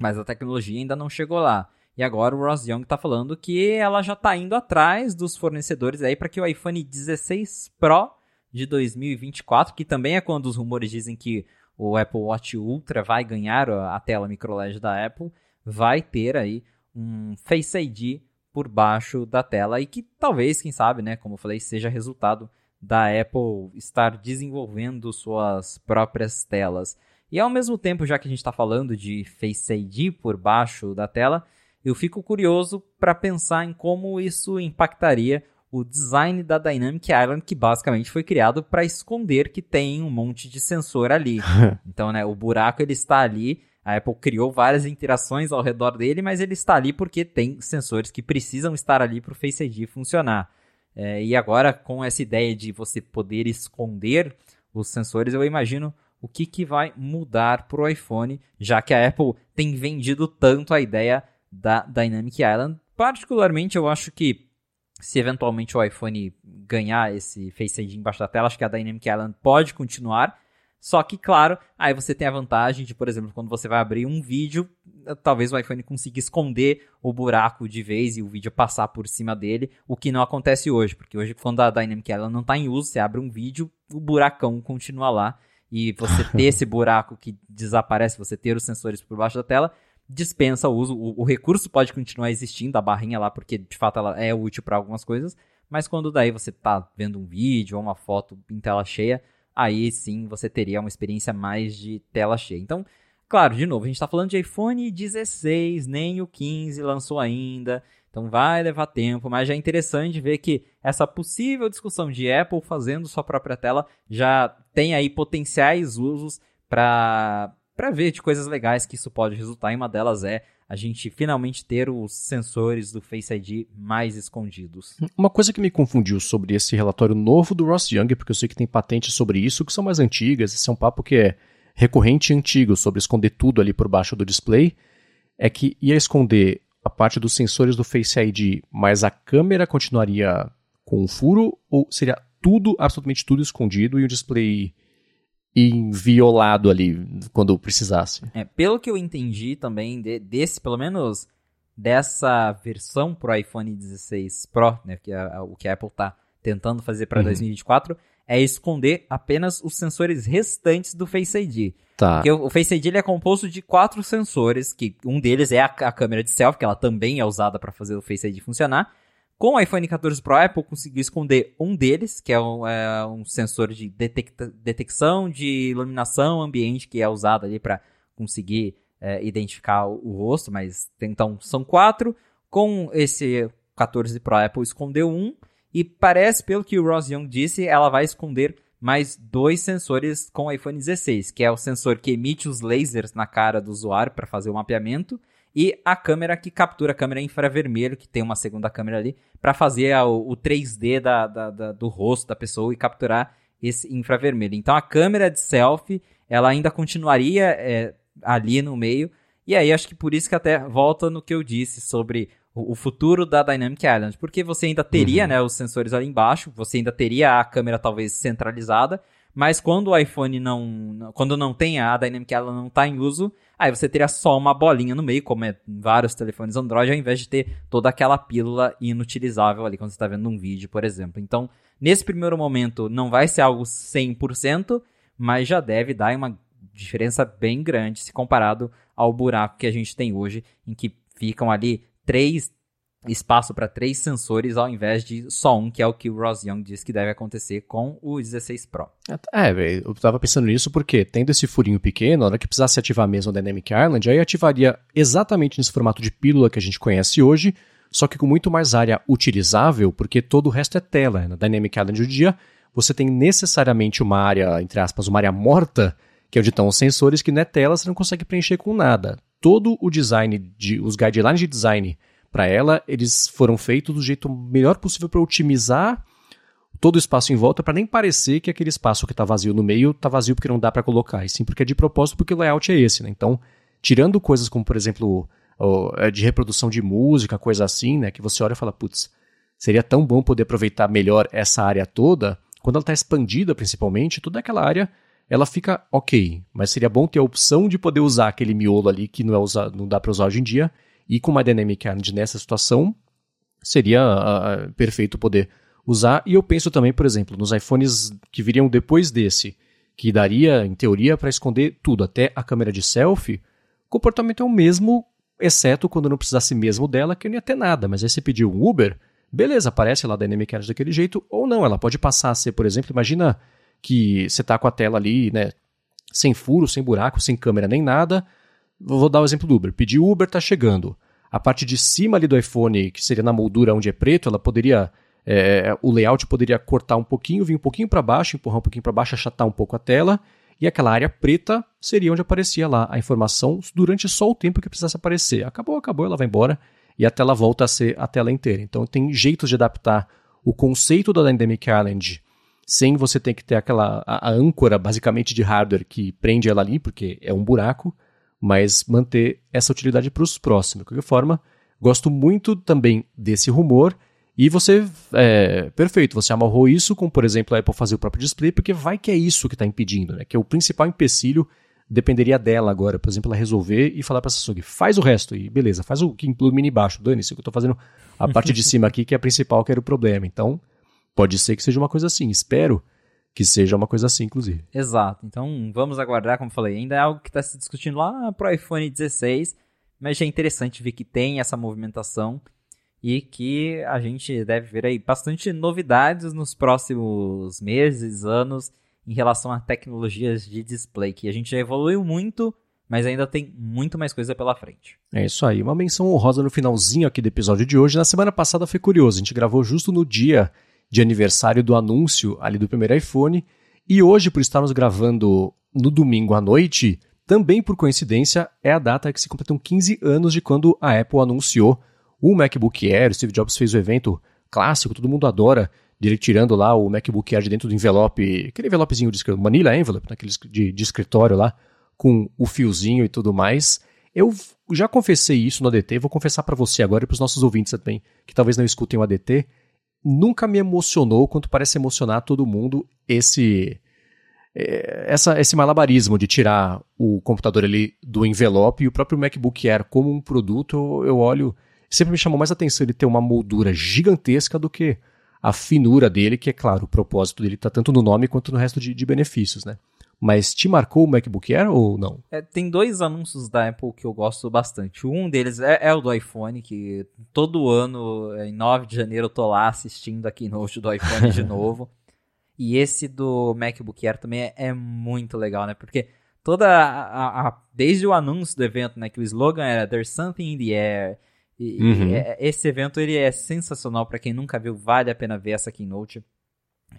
mas a tecnologia ainda não chegou lá. E agora o Ross Young está falando que ela já está indo atrás dos fornecedores aí para que o iPhone 16 Pro de 2024, que também é quando os rumores dizem que o Apple Watch Ultra vai ganhar a tela microLED da Apple, vai ter aí um Face ID por baixo da tela e que talvez, quem sabe, né, como eu falei, seja resultado da Apple estar desenvolvendo suas próprias telas. E ao mesmo tempo, já que a gente está falando de Face ID por baixo da tela, eu fico curioso para pensar em como isso impactaria o design da Dynamic Island, que basicamente foi criado para esconder que tem um monte de sensor ali. então, né, o buraco ele está ali. A Apple criou várias interações ao redor dele, mas ele está ali porque tem sensores que precisam estar ali para o Face ID funcionar. É, e agora, com essa ideia de você poder esconder os sensores, eu imagino o que, que vai mudar para o iPhone, já que a Apple tem vendido tanto a ideia da Dynamic Island. Particularmente, eu acho que se eventualmente o iPhone ganhar esse Face ID embaixo da tela, acho que a Dynamic Island pode continuar. Só que, claro, aí você tem a vantagem de, por exemplo, quando você vai abrir um vídeo, talvez o iPhone consiga esconder o buraco de vez e o vídeo passar por cima dele, o que não acontece hoje, porque hoje, quando a Dynamic Island não está em uso, você abre um vídeo, o buracão continua lá, e você ter esse buraco que desaparece, você ter os sensores por baixo da tela, dispensa o uso. O, o, recurso pode continuar existindo, a barrinha lá, porque de fato ela é útil para algumas coisas, mas quando daí você tá vendo um vídeo ou uma foto em tela cheia, aí sim você teria uma experiência mais de tela cheia. Então, claro, de novo, a gente está falando de iPhone 16, nem o 15 lançou ainda, então vai levar tempo, mas já é interessante ver que essa possível discussão de Apple fazendo sua própria tela já tem aí potenciais usos para ver de coisas legais que isso pode resultar. E uma delas é a gente finalmente ter os sensores do Face ID mais escondidos. Uma coisa que me confundiu sobre esse relatório novo do Ross Young, porque eu sei que tem patentes sobre isso que são mais antigas, esse é um papo que é, recorrente e antigo sobre esconder tudo ali por baixo do display é que ia esconder a parte dos sensores do Face ID, mas a câmera continuaria com um furo ou seria tudo, absolutamente tudo escondido e o display inviolado ali quando precisasse? É, pelo que eu entendi também de, desse, pelo menos dessa versão pro iPhone 16 Pro, né, que a, o que a Apple tá tentando fazer para uhum. 2024, é esconder apenas os sensores restantes do Face ID. Tá. Porque o, o Face ID é composto de quatro sensores, que um deles é a, a câmera de selfie, que ela também é usada para fazer o Face ID funcionar. Com o iPhone 14 Pro, a Apple conseguiu esconder um deles, que é um, é um sensor de detecta, detecção de iluminação ambiente, que é usado ali para conseguir é, identificar o, o, rosto, mas então são quatro. Com esse 14 Pro, a Apple escondeu um, e parece, pelo que o Ross Young disse, ela vai esconder mais dois sensores com o iPhone 16, que é o sensor que emite os lasers na cara do usuário para fazer o mapeamento e a câmera que captura a câmera infravermelho, que tem uma segunda câmera ali, para fazer a, o, 3D da, da, da, do rosto da pessoa e capturar esse infravermelho. Então a câmera de selfie, ela ainda continuaria é, ali no meio, e aí acho que por isso que até volta no que eu disse sobre o, futuro da Dynamic Island, porque você ainda teria, uhum. né, os sensores ali embaixo, você ainda teria a câmera talvez centralizada, mas quando o iPhone não, quando não tem a Dynamic Island não está em uso, aí você teria só uma bolinha no meio, como é em vários telefones Android, ao invés de ter toda aquela pílula inutilizável ali quando você está vendo um vídeo, por exemplo. Então, nesse primeiro momento, não vai ser algo 100%, mas já deve dar uma diferença bem grande se comparado ao buraco que a gente tem hoje, em que ficam ali três espaço para três sensores ao invés de só um, que é o que o Ross Young diz que deve acontecer com o 16 Pro. É, eu tava pensando nisso porque, tendo esse furinho pequeno, na hora que precisasse ativar mesmo o Dynamic Island, aí ativaria exatamente nesse formato de pílula que a gente conhece hoje, só que com muito mais área utilizável, porque todo o resto é tela. Na Dynamic Island do dia, você tem necessariamente uma área, entre aspas, uma área morta, que é onde estão os sensores, que não é tela, você não consegue preencher com nada todo o design, de, os guidelines de design para ela, eles foram feitos do jeito melhor possível para otimizar todo o espaço em volta para nem parecer que aquele espaço que está vazio no meio está vazio porque não dá para colocar, e sim porque é de propósito porque o layout é esse, né? Então, tirando coisas como, por exemplo, é de reprodução de música, coisa assim, né, que você olha e fala, putz, seria tão bom poder aproveitar melhor essa área toda, quando ela está expandida principalmente, toda aquela área ela fica ok, mas seria bom ter a opção de poder usar aquele miolo ali que não, é usado, não dá para usar hoje em dia, e com uma Dynamic Island nessa situação, seria uh, perfeito poder usar. E eu penso também, por exemplo, nos iPhones que viriam depois desse, que daria, em teoria, para esconder tudo, até a câmera de selfie, o comportamento é o mesmo, exceto quando não precisasse mesmo dela, que não ia ter nada. Mas aí você pediu um Uber, beleza, aparece lá a Dynamic Island daquele jeito, ou não, ela pode passar a ser, por exemplo, imagina que você tá com a tela ali, né, sem furo, sem buraco, sem câmera nem nada. Vou dar o exemplo do Uber. Pedi Uber, tá chegando. A parte de cima ali do iPhone, que seria na moldura onde é preto, ela poderia é, o layout poderia cortar um pouquinho, vir um pouquinho para baixo, empurrar um pouquinho para baixo, achatar um pouco a tela, e aquela área preta seria onde aparecia lá a informação durante só o tempo que precisasse aparecer. Acabou, acabou, ela vai embora e a tela volta a ser a tela inteira. Então tem jeitos de adaptar o conceito da Dynamic Island sem você ter que ter aquela a, a âncora basicamente de hardware que prende ela ali, porque é um buraco, mas manter essa utilidade para os próximos. De qualquer forma, gosto muito também desse rumor. E você, é, perfeito, você amarrou isso com, por exemplo, a Apple fazer o próprio display, porque vai que é isso que está impedindo, né? Que é o principal empecilho dependeria dela agora, por exemplo, ela resolver e falar para a Samsung, faz o resto, e beleza, faz o que inclui mini baixo, dane-se, eu estou fazendo a parte de cima aqui, que é a principal, que era o problema. Então, Pode ser que seja uma coisa assim. Espero que seja uma coisa assim, inclusive. Exato. Então vamos aguardar, como falei, ainda é algo que está se discutindo lá pro iPhone 16, mas já é interessante ver que tem essa movimentação e que a gente deve ver aí bastante novidades nos próximos meses, anos, em relação a tecnologias de display, que a gente já evoluiu muito, mas ainda tem muito mais coisa pela frente. É isso aí. Uma menção honrosa no finalzinho aqui do episódio de hoje. Na semana passada foi curioso, a gente gravou justo no dia de aniversário do anúncio ali do primeiro iPhone. E hoje, por estarmos gravando no domingo à noite, também por coincidência, é a data que se completam 15 anos de quando a Apple anunciou o MacBook Air. O Steve Jobs fez o evento clássico, todo mundo adora, dele tirando lá o MacBook Air de dentro do envelope, aquele envelopezinho de Manila Envelope, de, de escritório lá, com o fiozinho e tudo mais. Eu já confessei isso no ADT, vou confessar para você agora e para os nossos ouvintes também, que talvez não escutem o ADT. Nunca me emocionou quanto parece emocionar todo mundo esse é, essa, esse malabarismo de tirar o computador ali do envelope e o próprio MacBook Air como um produto, eu, olho, sempre me chamou mais atenção ele ter uma moldura gigantesca do que a finura dele, que é claro, o propósito dele está tanto no nome quanto no resto de, de, benefícios, né? Mas te marcou o MacBook Air ou não? É, tem dois anúncios da Apple que eu gosto bastante. Um deles é, é, o do iPhone, que todo ano, em 9 de janeiro, eu tô lá assistindo a keynote do iPhone de novo. E esse do MacBook Air também é, é muito legal, né? Porque toda a, a, desde o anúncio do evento, né, que o slogan era There's something in the air, e, uhum. e é, esse evento ele é sensacional para quem nunca viu, vale a pena ver essa keynote.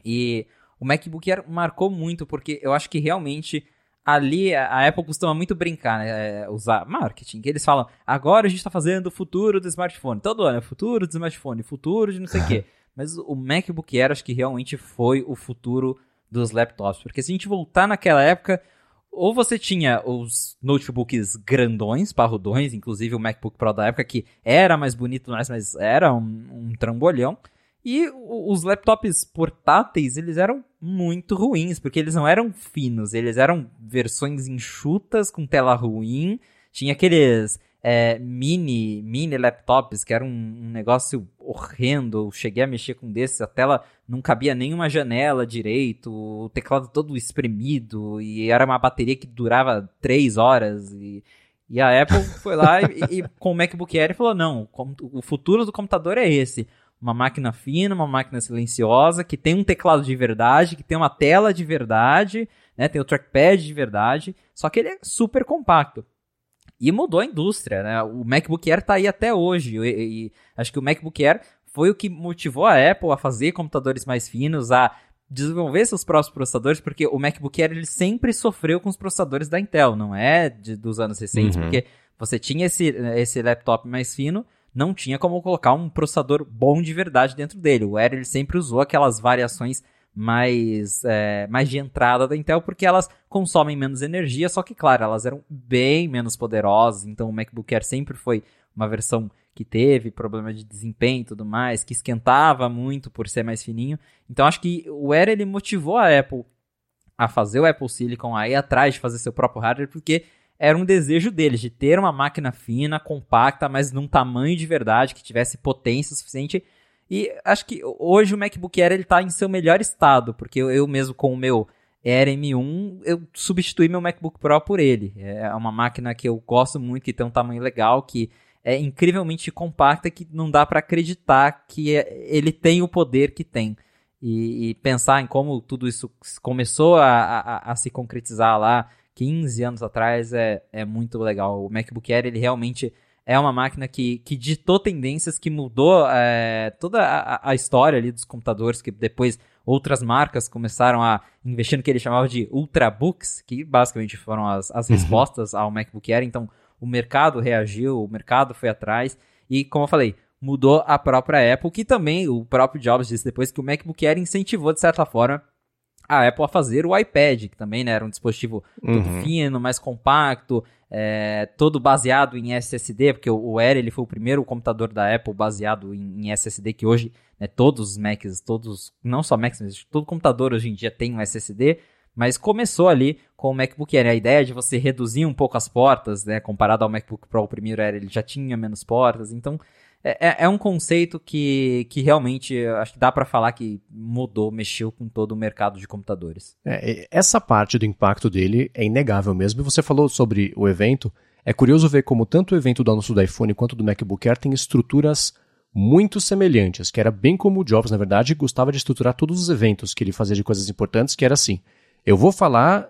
E o MacBook Air marcou muito porque eu acho que realmente ali a Apple costuma muito brincar, né, é, usar marketing, que eles falam, agora a gente está fazendo o futuro do smartphone, todo ano é futuro do smartphone, futuro de não sei o quê. Mas o MacBook Air acho que realmente foi o futuro dos laptops, porque se a gente voltar naquela época, ou você tinha os notebooks grandões, parrudões, inclusive o MacBook Pro da época, que era mais bonito, mas era um, um trambolhão. E os laptops portáteis, eles eram muito ruins, porque eles não eram finos, eles eram versões enxutas, com tela ruim. Tinha aqueles é, mini, mini laptops, que era um, um, negócio horrendo. Eu cheguei a mexer com desses, a tela não cabia nenhuma janela direito, o teclado todo espremido, e era uma bateria que durava três horas. E, e a Apple foi lá e, e, com o MacBook Air falou: não, o futuro do computador é esse. Uma máquina fina, uma máquina silenciosa, que tem um teclado de verdade, que tem uma tela de verdade, né? Tem o trackpad de verdade, só que ele é super compacto. E mudou a indústria, né? O MacBook Air tá aí até hoje. E, e, acho que o MacBook Air foi o que motivou a Apple a fazer computadores mais finos, a desenvolver seus próprios processadores, porque o MacBook Air ele sempre sofreu com os processadores da Intel, não é de, dos anos recentes, uhum. porque você tinha esse, esse laptop mais fino, não tinha como colocar um processador bom de verdade dentro dele. O Air ele sempre usou aquelas variações mais, é, mais de entrada da Intel, porque elas consomem menos energia, só que, claro, elas eram bem menos poderosas, então o MacBook Air sempre foi uma versão que teve problema de desempenho e tudo mais, que esquentava muito por ser mais fininho. Então acho que o Air ele motivou a Apple a fazer o Apple Silicon aí atrás de fazer seu próprio hardware, porque era um desejo deles de ter uma máquina fina, compacta, mas num tamanho de verdade, que tivesse potência suficiente e acho que hoje o MacBook Air ele tá em seu melhor estado, porque eu, eu mesmo com o meu Air M1, eu substituí meu MacBook Pro por ele. É uma máquina que eu gosto muito, que tem um tamanho legal, que é incrivelmente compacta, que não dá para acreditar que é, ele tem o poder que tem. E, e, pensar em como tudo isso começou a, a, a, se concretizar lá 15 anos atrás é, é muito legal. O MacBook Air, ele realmente é uma máquina que, que ditou tendências, que mudou é, toda a, a, história ali dos computadores, que depois outras marcas começaram a investir no que ele chamava de Ultrabooks, que basicamente foram as, as uhum. respostas ao MacBook Air. Então, o mercado reagiu, o mercado foi atrás, e como eu falei, mudou a própria Apple, que também o próprio Jobs disse depois que o MacBook Air incentivou, de certa forma, a Apple a fazer o iPad, que também né, era um dispositivo uhum. fino, mais compacto, é, todo baseado em SSD, porque o, Air ele foi o primeiro computador da Apple baseado em, em SSD, que hoje né, todos os Macs, todos, não só Macs, mas todo computador hoje em dia tem um SSD, mas começou ali com o MacBook Air. A ideia de você reduzir um pouco as portas, né, comparado ao MacBook Pro, o primeiro Air, ele já tinha menos portas, então é, é, é um conceito que, que realmente acho que dá para falar que mudou, mexeu com todo o mercado de computadores. É, essa parte do impacto dele é inegável mesmo. E você falou sobre o evento. É curioso ver como tanto o evento do anúncio do iPhone quanto do MacBook Air tem estruturas muito semelhantes, que era bem como o Jobs, na verdade, gostava de estruturar todos os eventos que ele fazia de coisas importantes, que era assim. Eu vou falar,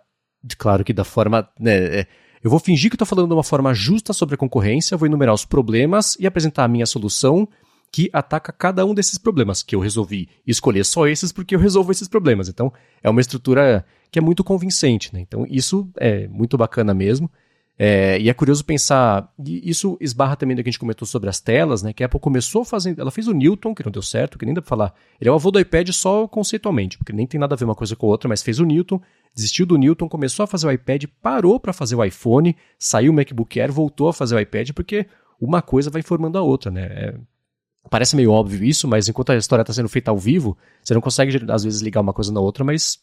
claro que da forma. Né, é, eu vou fingir que estou falando de uma forma justa sobre a concorrência, vou enumerar os problemas e apresentar a minha solução que ataca cada um desses problemas, que eu resolvi escolher só esses porque eu resolvo esses problemas. Então, é uma estrutura que é muito convincente, né? Então, isso é muito bacana mesmo. É, e é curioso pensar, e isso esbarra também do que a gente comentou sobre as telas, né? Que a Apple começou fazendo, ela fez o Newton, que não deu certo, que nem dá pra falar. Ele é o avô do iPad só conceitualmente, porque nem tem nada a ver uma coisa com a outra, mas fez o Newton, desistiu do Newton, começou a fazer o iPad, parou para fazer o iPhone, saiu o MacBook Air, voltou a fazer o iPad, porque uma coisa vai formando a outra, né? É, parece meio óbvio isso, mas enquanto a história está sendo feita ao vivo, você não consegue às vezes ligar uma coisa na outra, mas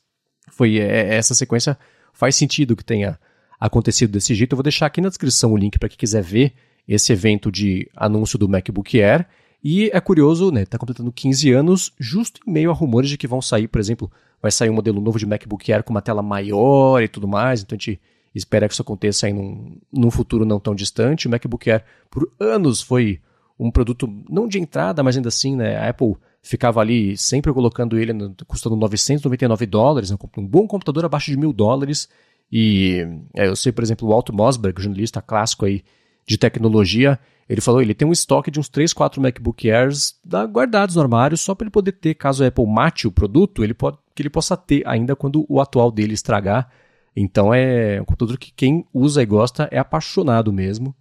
foi é, essa sequência faz sentido que tenha acontecido desse jeito. Eu vou deixar aqui na descrição o link para quem quiser ver esse evento de anúncio do MacBook Air. E é curioso, né? Está completando 15 anos, justo em meio a rumores de que vão sair, por exemplo, vai sair um modelo novo de MacBook Air com uma tela maior e tudo mais. Então a gente espera que isso aconteça aí num, num futuro não tão distante. O MacBook Air, por anos, foi um produto não de entrada, mas ainda assim, né? A Apple ficava ali sempre colocando ele no, custando 999 dólares, um bom computador abaixo de mil dólares. E é, eu sei, por exemplo, o Alto Mosberg, jornalista clássico aí de tecnologia, ele falou, ele tem um estoque de uns 3, 4 MacBook Airs da, guardados no armário só para ele poder ter, caso a Apple mate o produto, ele pode, que ele possa ter ainda quando o atual dele estragar. Então é um computador que quem usa e gosta é apaixonado mesmo.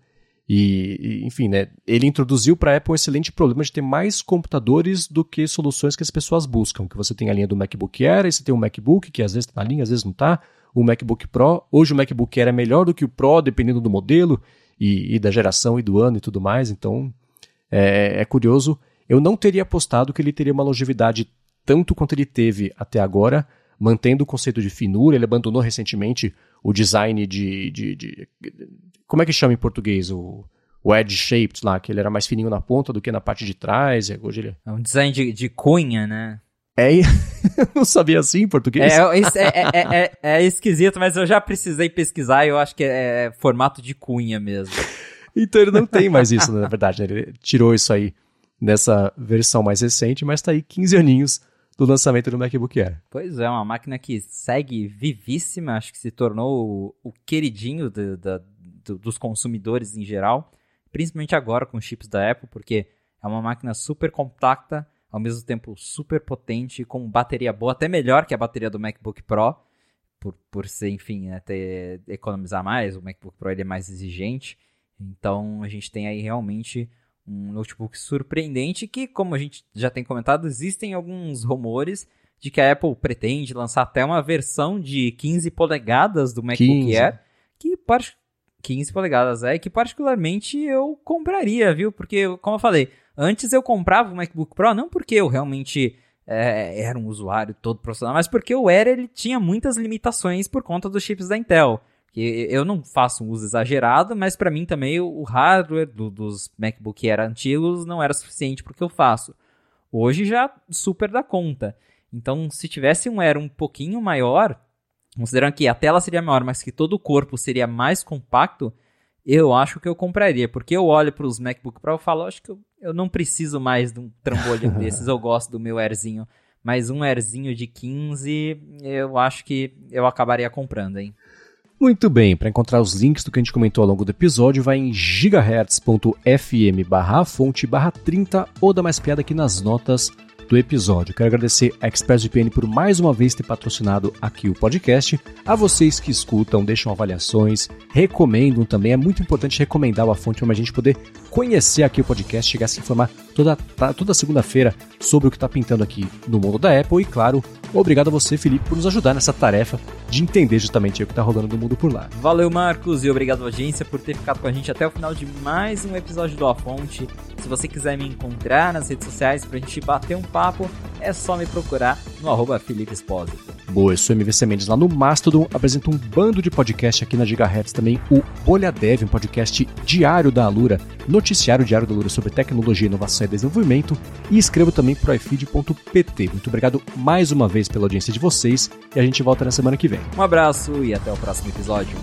E, e enfim, né, ele introduziu para a Apple um excelente problema de ter mais computadores do que soluções que as pessoas buscam. Que você tem a linha do MacBook Air, aí você tem um MacBook que às vezes está na linha, às vezes não está o MacBook Pro. Hoje o MacBook Air é melhor do que o Pro, dependendo do modelo e, e da geração e do ano e tudo mais. Então é, é, curioso. Eu não teria apostado que ele teria uma longevidade tanto quanto ele teve até agora, mantendo o conceito de finura. Ele abandonou recentemente o design de, de, de como é que chama em português o o edge shaped lá, que ele era mais fininho na ponta do que na parte de trás. Hoje ele... É um design de, de cunha, né? É, não sabia assim em português? É, é, é, é, esquisito, mas eu já precisei pesquisar e eu acho que é, formato de cunha mesmo. Então ele não tem mais isso, na verdade. Ele tirou isso aí nessa versão mais recente, mas tá aí 15 aninhos do lançamento do MacBook Air. Pois é, uma máquina que segue vivíssima, acho que se tornou o, queridinho do, do, dos consumidores em geral, principalmente agora com os chips da Apple, porque é uma máquina super compacta, ao mesmo tempo super potente, com bateria boa, até melhor que a bateria do MacBook Pro, por, por ser, enfim, né, ter, economizar mais, o MacBook Pro ele é mais exigente, então a gente tem aí realmente um notebook surpreendente que, como a gente já tem comentado, existem alguns rumores de que a Apple pretende lançar até uma versão de 15 polegadas do MacBook 15. Air, que 15 polegadas é que particularmente eu compraria, viu? Porque, como eu falei, Antes eu comprava o MacBook Pro não porque eu realmente é, era um usuário todo profissional, mas porque o Air ele tinha muitas limitações por conta dos chips da Intel. Que eu não faço um uso exagerado, mas para mim também o hardware do, dos MacBook Air antigos não era suficiente para o que eu faço. Hoje já super dá conta. Então, se tivesse um Air um pouquinho maior, considerando que a tela seria maior, mas que todo o corpo seria mais compacto, eu acho que eu compraria, porque eu olho para os MacBook Pro e falo, acho que eu, eu não preciso mais de um trambolho desses, eu gosto do meu Airzinho. Mas um Airzinho de 15, eu acho que eu acabaria comprando, hein? Muito bem, para encontrar os links do que a gente comentou ao longo do episódio, vai em gigahertz.fm barra fonte barra 30 ou dá mais piada aqui nas notas do episódio. Quero agradecer a ExpressVPN por mais uma vez ter patrocinado aqui o podcast. A vocês que escutam, deixam avaliações, recomendam também. É muito importante recomendar a fonte para a gente poder conhecer aqui o podcast, chegar a se informar toda, toda segunda-feira sobre o que está pintando aqui no mundo da Apple. E claro, obrigado a você, Felipe, por nos ajudar nessa tarefa de entender justamente o que está rolando no mundo por lá. Valeu, Marcos, e obrigado, audiência, por ter ficado com a gente até o final de mais um episódio do A Fonte. Se você quiser me encontrar nas redes sociais para a gente bater um papo, é só me procurar no arroba Felipe Espósito. Boa, eu sou MVC Mendes lá no Mastodon, apresento um bando de podcast aqui na Gigahertz também, o Bolha Dev, um podcast diário da Alura, noticiário diário da Alura sobre tecnologia, inovação desenvolvimento, e escrevo também para o ifeed.pt. Muito obrigado mais uma vez pela audiência de vocês e a gente volta na semana que vem. Um abraço e até o próximo episódio.